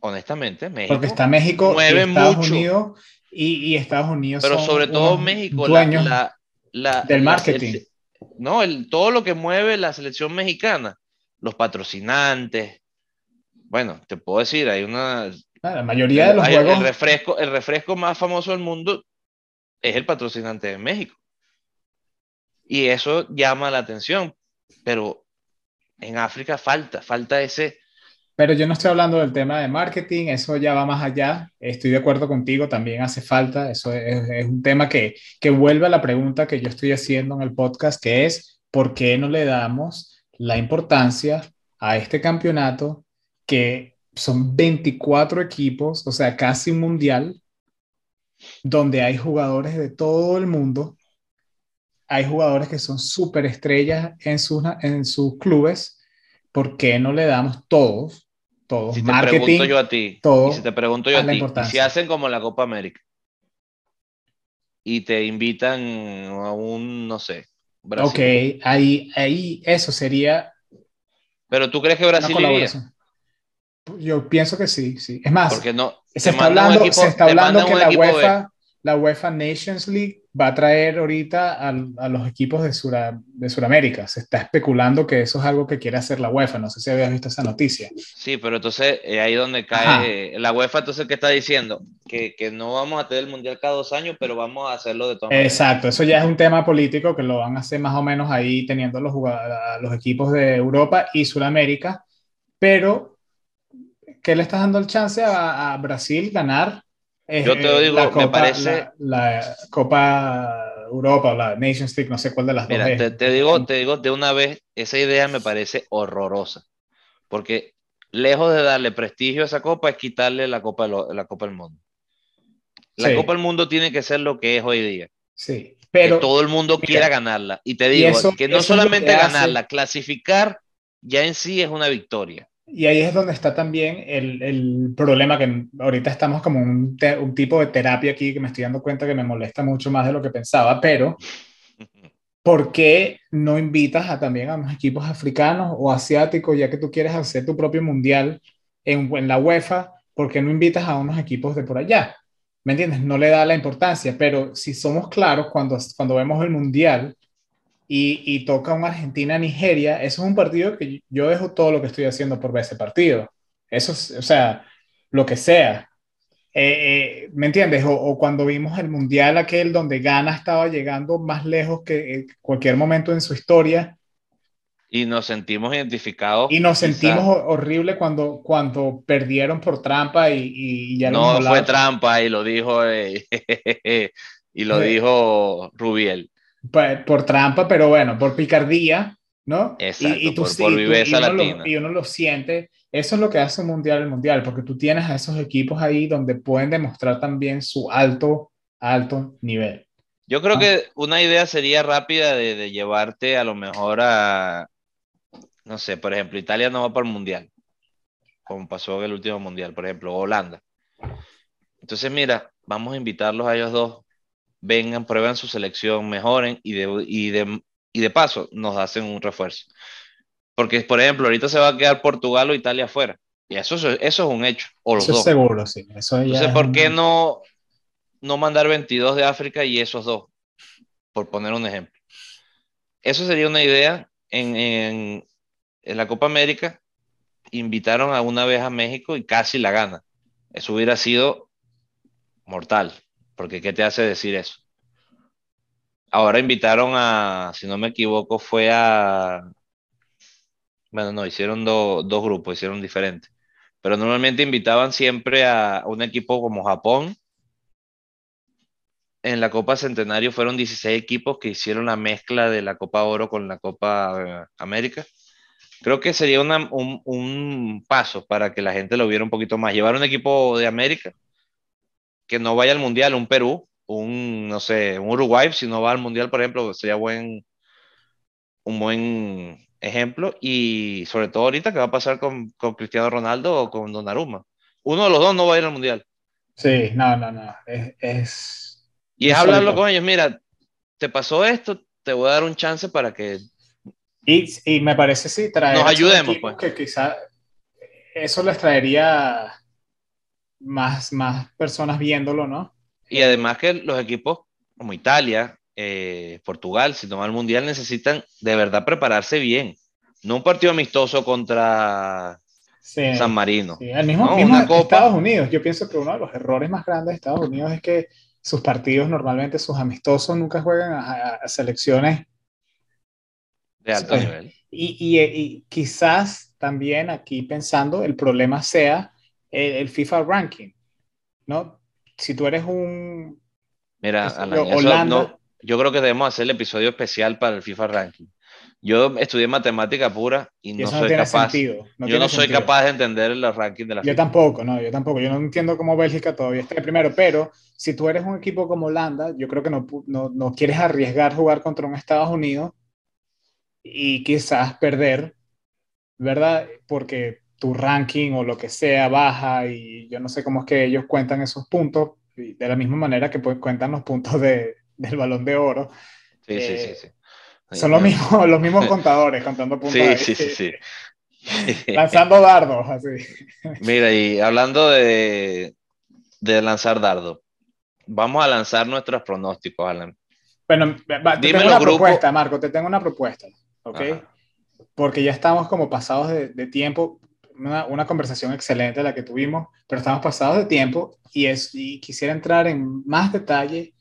honestamente, México. Porque está México mueve Estados mucho. Unidos y, Estados Unidos. Pero sobre todo México, la, la, del marketing. no, el, todo lo que mueve la selección mexicana los patrocinantes. Bueno, te puedo decir, hay una, la mayoría de los juegos. El refresco, el refresco más famoso del mundo es el patrocinante de México. Y eso llama la atención, pero en África falta, falta ese... Pero yo no estoy hablando del tema de marketing, eso ya va más allá. Estoy de acuerdo contigo, también hace falta. Eso es, es un tema que, que vuelve a la pregunta que yo estoy haciendo en el podcast, que es, ¿por qué no le damos la importancia a este campeonato que son 24 equipos, o sea, casi un mundial, donde hay jugadores de todo el mundo. Hay jugadores que son súper estrellas en sus, en sus clubes. ¿Por qué no le damos todos? Todos. Si te pregunto yo a ti, todo si te pregunto yo a, ti, si hacen como la Copa América y te invitan a un, no sé, Brasil. Ok, ahí, ahí eso sería. Pero tú crees que Brasil iría? Yo pienso que sí, sí. Es más, Porque no, se, está hablando, se está hablando que la UEFA, la UEFA Nations League va a traer ahorita a, a los equipos de, Sura, de Sudamérica. Se está especulando que eso es algo que quiere hacer la UEFA. No sé si habías visto esa noticia. Sí, pero entonces eh, ahí donde cae la UEFA, entonces, ¿qué está diciendo? Que, que, no vamos a tener el Mundial cada dos años, pero vamos a hacerlo de todas maneras. Exacto, eso ya es un tema político que lo van a hacer más o menos ahí teniendo los, los equipos de Europa y Sudamérica. Pero ¿qué le estás dando el chance a, a Brasil ganar? Eh, Yo te digo, la Copa, me parece. La, la, Copa Europa o la Nations League, no sé cuál de las Mira, dos. Te, te, digo, te digo de una vez, esa idea me parece horrorosa. Porque lejos de darle prestigio a esa copa, es quitarle la Copa, la copa del Mundo. La sí. Copa del Mundo tiene que ser lo que es hoy día. Sí, pero. Que todo el mundo mira, quiera ganarla. Y te digo, y eso, que no solamente que ganarla, clasificar ya en sí es una victoria. Y ahí es donde está también el, el problema que ahorita estamos como un, te, un, tipo de terapia aquí que me estoy dando cuenta que me molesta mucho más de lo que pensaba, pero ¿por qué no invitas a, también a unos equipos africanos o asiáticos, ya que tú quieres hacer tu propio mundial en, en la UEFA? ¿Por qué no invitas a unos equipos de por allá? ¿Me entiendes? No le da la importancia, pero si somos claros, cuando, cuando vemos el mundial, y, y, toca un Argentina-Nigeria, eso es un partido que yo dejo todo lo que estoy haciendo por ver ese partido. Eso, es, o sea, lo que sea. Eh, eh, ¿Me entiendes? O, o, cuando vimos el mundial aquel donde Ghana estaba llegando más lejos que en cualquier momento en su historia. Y nos sentimos identificados. Y nos sentimos horrible cuando, cuando perdieron por trampa y, y ya No fue trampa y lo dijo, eh, y lo dijo Rubiel por, trampa, pero bueno, por picardía, ¿no? Exacto, y, y tú, por, por viveza y, latina. Lo, y uno lo siente. Eso es lo que hace un mundial el mundial, porque tú tienes a esos equipos ahí donde pueden demostrar también su alto, alto nivel. Yo creo ah. que una idea sería rápida de, de, llevarte a lo mejor a, no sé, por ejemplo, Italia no va para el mundial, como pasó en el último mundial, por ejemplo, Holanda. Entonces, mira, vamos a invitarlos a ellos dos vengan, prueban su selección, mejoren y de, y de, y de paso nos hacen un refuerzo. Porque, por ejemplo, ahorita se va a quedar Portugal o Italia afuera. Y eso, eso es un hecho. O los eso dos. seguro, sí. Eso ya Entonces, ¿por qué no, no mandar 22 de África y esos dos? Por poner un ejemplo. Eso sería una idea. En, en, en la Copa América invitaron a una vez a México y casi la gana. Eso hubiera sido mortal. Porque ¿qué te hace decir eso? Ahora invitaron a, si no me equivoco, fue a... Bueno, no, hicieron do, dos grupos, hicieron diferentes. Pero normalmente invitaban siempre a un equipo como Japón. En la Copa Centenario fueron 16 equipos que hicieron la mezcla de la Copa Oro con la Copa América. Creo que sería una, un, un paso para que la gente lo viera un poquito más. Llevar un equipo de América que no vaya al mundial, un Perú, un, no sé, un Uruguay, si no va al mundial, por ejemplo, sería buen, un buen ejemplo. Y sobre todo ahorita, ¿qué va a pasar con, con Cristiano Ronaldo o con Donnarumma? Uno de los dos no va a ir al mundial. Sí, no, no, no. Es. es... Y es hablarlo con ellos, mira, te pasó esto, te voy a dar un chance para que. Y, y me parece, sí, traer. Nos ayudemos, pues. Que quizá eso les traería más, más personas viéndolo, ¿no? Y además que los equipos como Italia, eh, Portugal, si toman el Mundial, necesitan de verdad prepararse bien. No un partido amistoso contra San Marino. el mismo, Estados Unidos. Yo pienso que uno de los errores más grandes de Estados Unidos es que sus partidos normalmente, sus amistosos, nunca juegan a, selecciones de alto nivel. Y, quizás también aquí pensando, el problema sea el, FIFA ranking, ¿no? Si tú eres un... Mira, Holanda, yo creo que debemos hacer el episodio especial para el FIFA ranking. Yo estudié matemática pura y, no soy capaz. yo no soy capaz de entender los rankings de la Yo tampoco, no, yo tampoco. Yo no entiendo cómo Bélgica todavía está primero, pero si tú eres un equipo como Holanda, yo creo que no, no, no quieres arriesgar jugar contra un Estados Unidos y quizás perder, ¿verdad? Porque tu ranking o lo que sea baja y yo no sé cómo es que ellos cuentan esos puntos, de la misma manera que pues, cuentan los puntos de, del balón de oro. Sí, sí, sí, sí. Son los mismos, los mismos contadores contando puntos. Sí, sí, sí, sí. Lanzando dardos, así. Mira, y hablando de, de lanzar dardos, vamos a lanzar nuestros pronósticos, Alan. Bueno, te tengo una propuesta, Marco, te tengo una propuesta, ¿ok? Porque ya estamos como pasados de, de tiempo, una, una, conversación excelente la que tuvimos, pero estamos pasados de tiempo y, es, y quisiera entrar en más detalle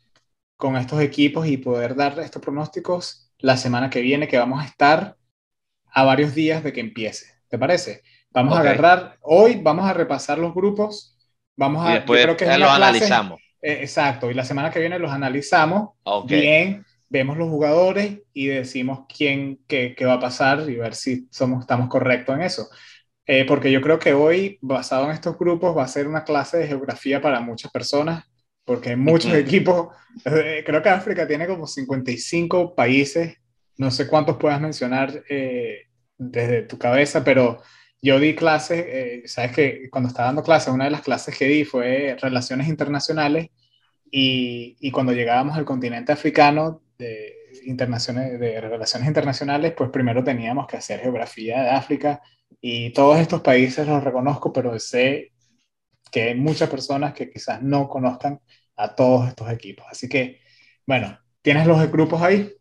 con estos equipos y poder dar estos pronósticos la semana que viene, que vamos a estar a varios días de que empiece. ¿Te parece? Vamos a agarrar, hoy vamos a repasar los grupos, vamos a... Y después creo que los analizamos. Eh, exacto, y la semana que viene los analizamos bien, vemos los jugadores y decimos quién, qué, qué, va a pasar y ver si somos, estamos correctos en eso. Eh, porque yo creo que hoy, basado en estos grupos, va a ser una clase de geografía para muchas personas porque hay muchos equipos, eh, creo que África tiene como 55 países, no sé cuántos puedas mencionar eh, desde tu cabeza, pero yo di clases, eh, sabes que cuando estaba dando clases, una de las clases que di fue relaciones internacionales y, y cuando llegábamos al continente africano de, de relaciones internacionales, pues primero teníamos que hacer geografía de África y todos estos países los reconozco, pero sé que hay muchas personas que quizás no conozcan a todos estos equipos. Así que, bueno, ¿tienes los grupos ahí?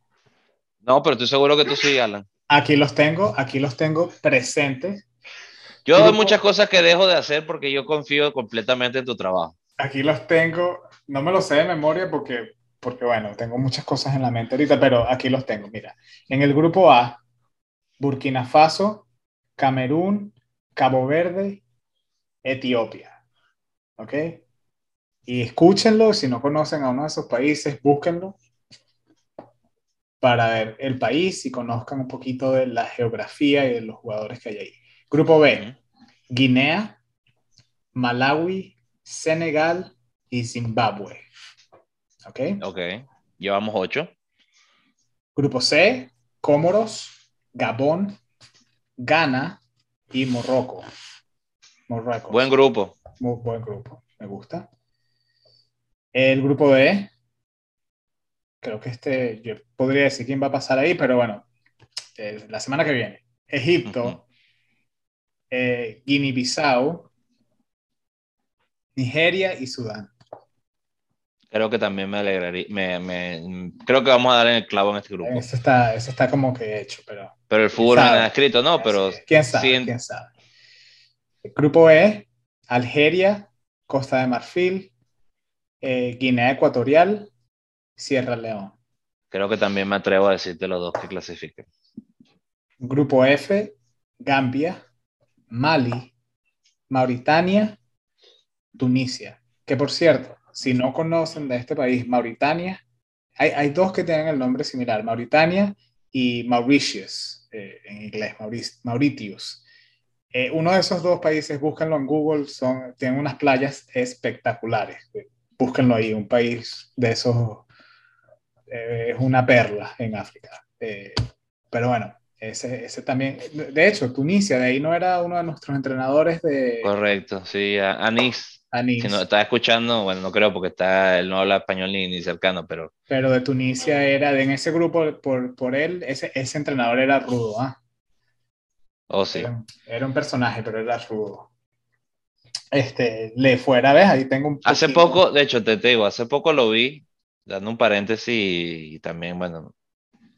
No, pero estoy seguro que tú sí, Alan. Aquí los tengo, aquí los tengo presentes. Yo hay muchas cosas que dejo de hacer porque yo confío completamente en tu trabajo. Aquí los tengo, no me los sé de memoria porque, porque, bueno, tengo muchas cosas en la mente ahorita, pero aquí los tengo. Mira, en el grupo A, Burkina Faso, Camerún, Cabo Verde, Etiopía. ¿Ok? y escúchenlo. Si no conocen a uno de esos países, búsquenlo para ver el país y conozcan un poquito de la geografía y de los jugadores que hay ahí. Grupo B, Guinea, Malawi, Senegal y Zimbabue. ¿Ok? Ok, llevamos ocho. Grupo C, Comoros, Gabón, Ghana y Morroco. Buen grupo. Muy buen grupo, me gusta. El grupo B, creo que este, yo podría decir quién va a pasar ahí, pero bueno, eh, la semana que viene. Egipto, eh, Guinea-Bissau, Nigeria y Sudán. Creo que también me alegraría, me, creo que vamos a dar en el clavo en este grupo. Ese está, está como que hecho, pero... Pero el fútbol no ha escrito, ¿no? Pero... ¿Quién sabe? ¿Quién sabe? El grupo E, Algeria, Costa de Marfil, eh, Guinea Ecuatorial, Sierra León. Creo que también me atrevo a decirte los dos que clasifiquen. Grupo F, Gambia, Mali, Mauritania, Tunisia. Que por cierto, si no conocen de este país, Mauritania, hay, dos que tienen el nombre similar, Mauritania y Mauritius, eh, en inglés, Mauritius. Eh, uno de esos dos países, búsquenlo en Google, son, tienen unas playas espectaculares búsquenlo ahí, un país de esos eh, es una perla en África. Eh, pero bueno, ese, también, de hecho, Tunisia, de ahí no era uno de nuestros entrenadores de... Correcto, sí, Anis. Anis. Si no está escuchando, bueno, no creo porque está, él no habla español ni, ni cercano, pero... Pero de Tunisia era, de en ese grupo, por, por él, ese, ese entrenador era rudo, ¿ah? Oh, sí. Era, era, un personaje, pero era rudo este, le fuera, ¿ves? Ahí tengo un... Hace poco, de hecho, te, digo, hace poco lo vi, dando un paréntesis y, también, bueno,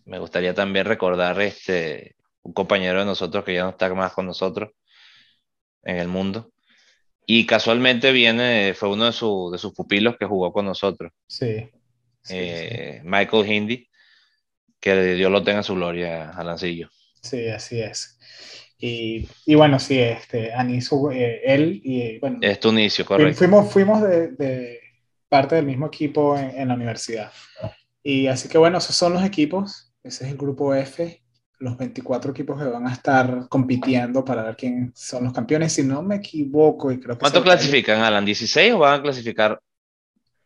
me gustaría también recordar este, un compañero de nosotros que ya no está más con nosotros, en el mundo. Y casualmente viene, fue uno de, de sus pupilos que jugó con nosotros. Sí. Eh, Michael Hindi, que Dios lo tenga en su gloria, Alancillo. Sí, así es. Y, y, bueno, sí, este, Anis, eh, él y bueno. Es Tunicio, correcto. Fuimos, fuimos de, de parte del mismo equipo en, en, la universidad. Y así que bueno, esos son los equipos. Ese es el grupo F. Los 24 equipos que van a estar compitiendo para ver quién son los campeones. Si no me equivoco, y creo que. ¿Cuánto clasifican, Alan? ¿16 o van a clasificar?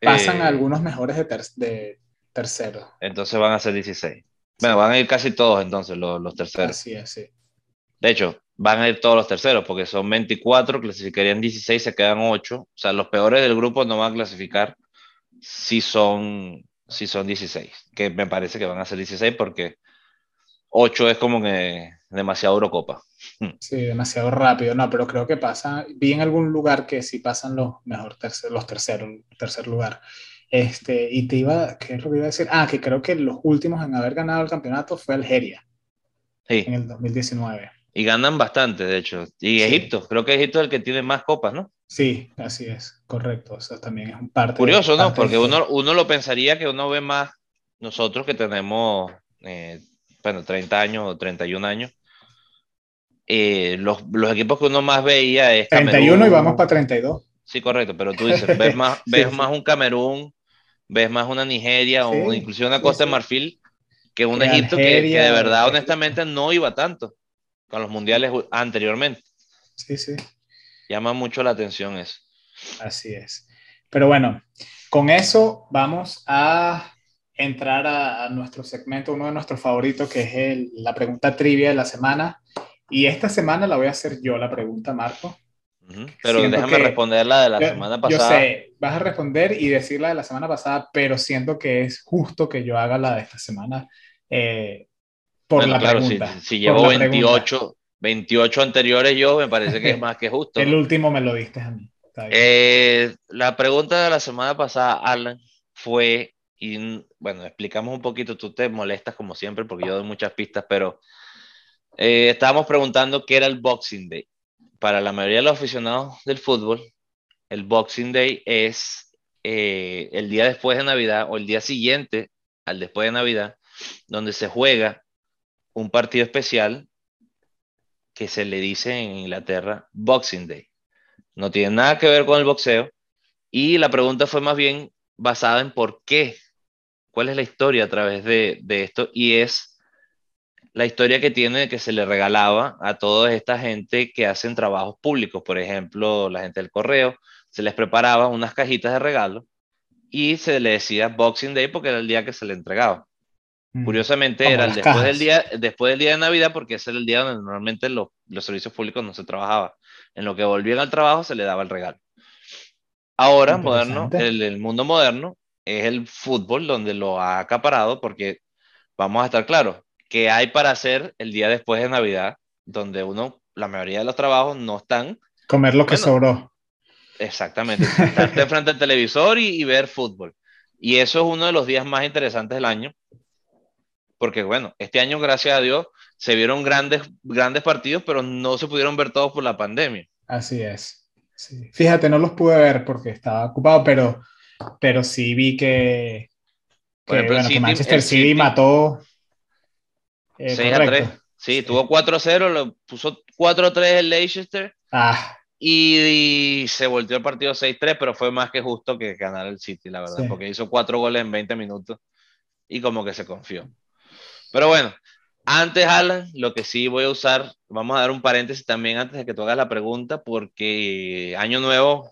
Pasan a eh, algunos mejores de, de tercero. Entonces van a ser 16. Bueno, van a ir casi todos entonces los, los terceros. Así es, sí. De hecho, van a ir todos los terceros porque son 24, clasificarían 16, se quedan 8. O sea, los peores del grupo no van a clasificar si son, si son 16, que me parece que van a ser 16 porque 8 es como que demasiado Eurocopa. Sí, demasiado rápido, no, pero creo que pasa, vi en algún lugar que sí pasan los mejor tercer, los terceros, tercer lugar. Este, y te iba, ¿qué es lo que iba a decir? Ah, que creo que los últimos en haber ganado el campeonato fue Algeria. Sí. En el 2019. Y ganan bastante, de hecho. Y Egipto, creo que Egipto es el que tiene más copas, ¿no? Sí, así es, correcto. Eso también es un parte. Curioso, ¿no? Porque uno, uno lo pensaría que uno ve más nosotros que tenemos, eh, bueno, 30 años o 31 años. Eh, los, los, equipos que uno más veía es. 31 y vamos para 32. Sí, correcto, pero tú dices, ves más, ves más un Camerún, ves más una Nigeria o inclusive una Costa de Marfil que un Egipto que, que, de verdad, honestamente, no iba tanto con los mundiales anteriormente. Sí, sí. Llama mucho la atención eso. Así es. Pero bueno, con eso vamos a entrar a, nuestro segmento, uno de nuestros favoritos, que es el, la pregunta trivia de la semana. Y esta semana la voy a hacer yo, la pregunta, Marco. Pero déjame responder la de la semana pasada. Yo sé, vas a responder y decir la de la semana pasada, pero siento que es justo que yo haga la de esta semana. Eh, por la claro, pregunta. Si, si llevo 28, 28 anteriores yo, me parece que es más que justo. El último me lo diste a mí. Eh, la pregunta de la semana pasada, Alan, fue, y bueno, explicamos un poquito, tú te molestas como siempre porque yo doy muchas pistas, pero eh, estábamos preguntando qué era el Boxing Day. Para la mayoría de los aficionados del fútbol, el Boxing Day es eh, el día después de Navidad o el día siguiente al después de Navidad, donde se juega un partido especial que se le dice en Inglaterra Boxing Day. No tiene nada que ver con el boxeo. Y la pregunta fue más bien basada en por qué, cuál es la historia a través de, de esto. Y es la historia que tiene que se le regalaba a toda esta gente que hacen trabajos públicos. Por ejemplo, la gente del correo, se les preparaba unas cajitas de regalo y se le decía Boxing Day porque era el día que se le entregaba. Curiosamente era el después del, día, después del día de Navidad porque ese era el día donde normalmente los, los servicios públicos no se trabajaba. En lo que volvían al trabajo se le daba el regalo. Ahora, moderno, el, el, mundo moderno es el fútbol donde lo ha acaparado porque vamos a estar claros, que hay para hacer el día después de Navidad donde uno, la mayoría de los trabajos no están... Comer lo que sobró. Exactamente, estarte frente al televisor y, y ver fútbol. Y eso es uno de los días más interesantes del año porque bueno, este año, gracias a Dios, se vieron grandes, grandes partidos, pero no se pudieron ver todos por la pandemia. Así es. Fíjate, no los pude ver porque estaba ocupado, pero, pero sí vi que, que, Manchester City, mató. 6 eh, a 3. Sí, tuvo 4-0, lo puso 4-3 el Leicester. Ah. Y, se volteó el partido 6-3, pero fue más que justo que ganar el City, la verdad, porque hizo 4 goles en 20 minutos y como que se confió. Pero bueno, antes, Alan, lo que sí voy a usar, vamos a dar un paréntesis también antes de que tú hagas la pregunta, porque año nuevo,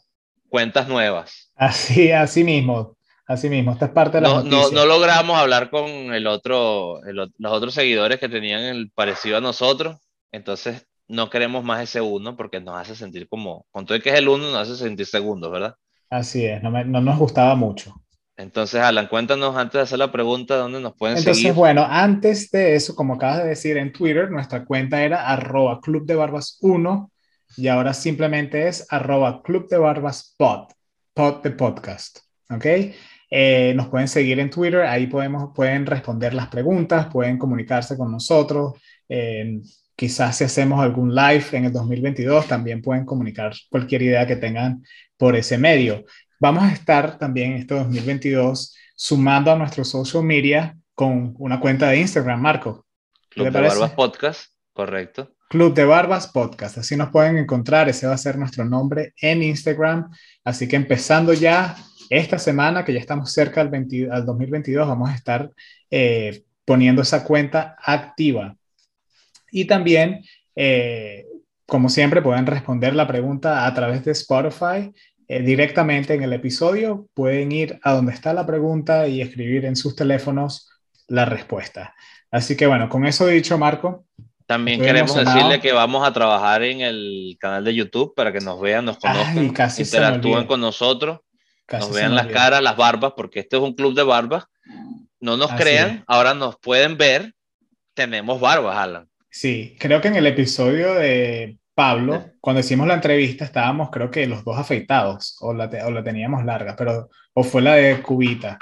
cuentas nuevas. Así, así mismo, así mismo, esta es parte de la no, no, no, logramos hablar con el otro, los otros seguidores que tenían el parecido a nosotros, entonces no queremos más ese uno porque nos hace sentir como, con todo el que es el uno, nos hace sentir segundos, ¿verdad? Así es, no, no nos gustaba mucho. Entonces, Alan, cuéntanos antes de hacer la pregunta dónde nos pueden seguir. Entonces, bueno, antes de eso, como acabas de decir en Twitter, nuestra cuenta era arroba club de barbas 1 y ahora simplemente es arroba club de barbas pod, pod de podcast. ¿Ok? Eh, nos pueden seguir en Twitter, ahí podemos, pueden responder las preguntas, pueden comunicarse con nosotros, eh, quizás si hacemos algún live en el 2022, también pueden comunicar cualquier idea que tengan por ese medio. Vamos a estar también en este 2022 sumando a nuestro social media con una cuenta de Instagram, Marco. Club de Barbas Podcast, correcto. Club de Barbas Podcast, así nos pueden encontrar, ese va a ser nuestro nombre en Instagram. Así que empezando ya esta semana, que ya estamos cerca al, 2022, vamos a estar eh, poniendo esa cuenta activa. Y también, eh, como siempre, pueden responder la pregunta a través de Spotify eh, directamente en el episodio. Pueden ir a donde está la pregunta y escribir en sus teléfonos la respuesta. Así que bueno, con eso dicho, Marco. También queremos decirle que vamos a trabajar en el canal de YouTube para que nos vean, nos conozcan, interactúen con nosotros, nos vean las caras, las barbas, porque este es un club de barbas. No nos crean, ahora nos pueden ver. Tenemos barbas, Alan. Sí, creo que en el episodio de Pablo, cuando hicimos la entrevista, estábamos, creo que los dos afeitados, o la, o la teníamos larga, pero, o fue la de Cubita.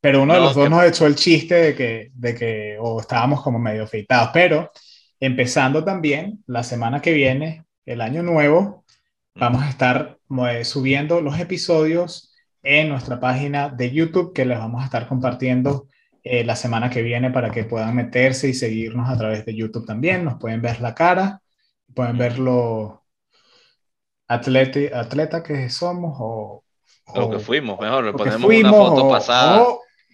Pero uno de los dos nos echó el chiste de que, de que o estábamos como medio afeitados. Pero empezando también la semana que viene, el año nuevo, vamos a estar subiendo los episodios en nuestra página de YouTube que les vamos a estar compartiendo eh, la semana que viene para que puedan meterse y seguirnos a través de YouTube también. Nos pueden ver la cara, pueden ver lo atleta, atleta que somos o, lo que fuimos, mejor, le ponemos una foto pasada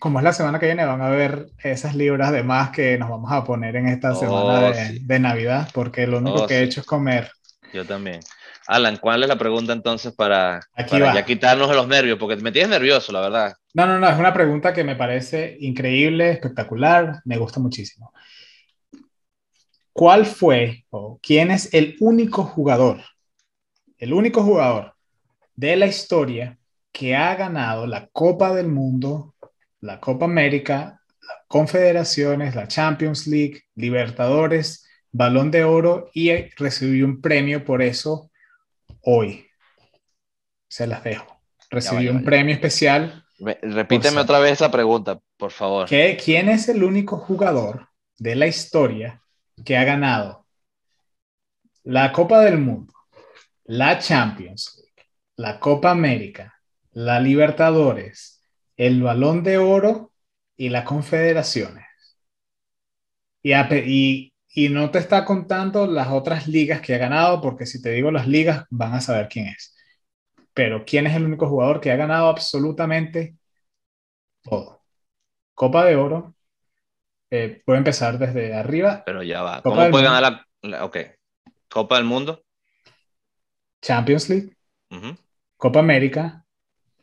como es la semana que viene, van a ver esas libras de más que nos vamos a poner en esta semana oh, de, Navidad, porque lo único oh, que he hecho es comer. Yo también. Alan, ¿cuál es la pregunta entonces para, ya quitarnos de los nervios? Porque me tienes nervioso, la verdad. No, no, no, es una pregunta que me parece increíble, espectacular, me gusta muchísimo. ¿Cuál fue o quién es el único jugador, el único jugador de la historia que ha ganado la Copa del Mundo la Copa América, la Confederaciones, la Champions League, Libertadores, Balón de Oro y recibió un premio por eso hoy. Se las dejo. Recibió un premio especial. Repíteme otra vez esa pregunta, por favor. ¿Quién es el único jugador de la historia que ha ganado la Copa del Mundo, la Champions League, la Copa América, la Libertadores, el balón de oro y las confederaciones. Y, y, y, no te está contando las otras ligas que ha ganado, porque si te digo las ligas, van a saber quién es. Pero ¿quién es el único jugador que ha ganado absolutamente todo? Copa de oro. Eh, puede empezar desde arriba. Pero ya va. ¿Cómo puede ganar la, Ok. Copa del Mundo? Champions League. Copa América.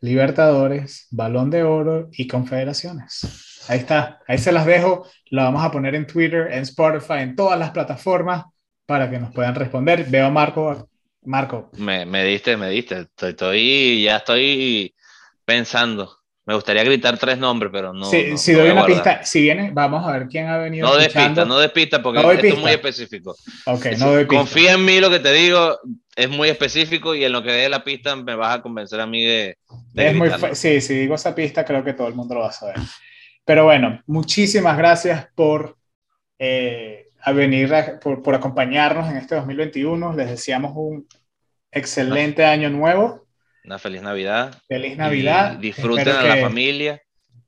Libertadores, Balón de Oro y Confederaciones. Ahí está, ahí se las dejo. Lo vamos a poner en Twitter, en Spotify, en todas las plataformas para que nos puedan responder. Veo a Marco. Marco. Me, me diste, me diste. Estoy, ya estoy pensando. Me gustaría gritar tres nombres, pero no. si doy una pista, si viene, vamos a ver quién ha venido. No despista, no despista, porque esto es muy específico. Ok, no doy pista. Confía en mí, lo que te digo es muy específico y en lo que dé la pista me vas a convencer a mí de. es muy sí, si digo esa pista, creo que todo el mundo lo va a saber. Pero bueno, muchísimas gracias por eh, venir, por, por acompañarnos en este 2021. Les deseamos un excelente año nuevo una feliz Navidad. Feliz Navidad. disfruten a la familia,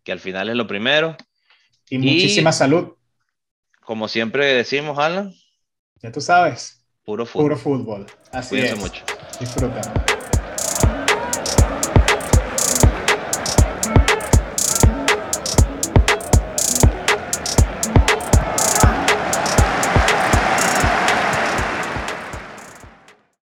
que al final es lo primero. Y, muchísima salud. Como siempre decimos, Alan. Ya tú sabes. Puro fútbol. Puro fútbol. Así Cuídense es. mucho. Disfruten.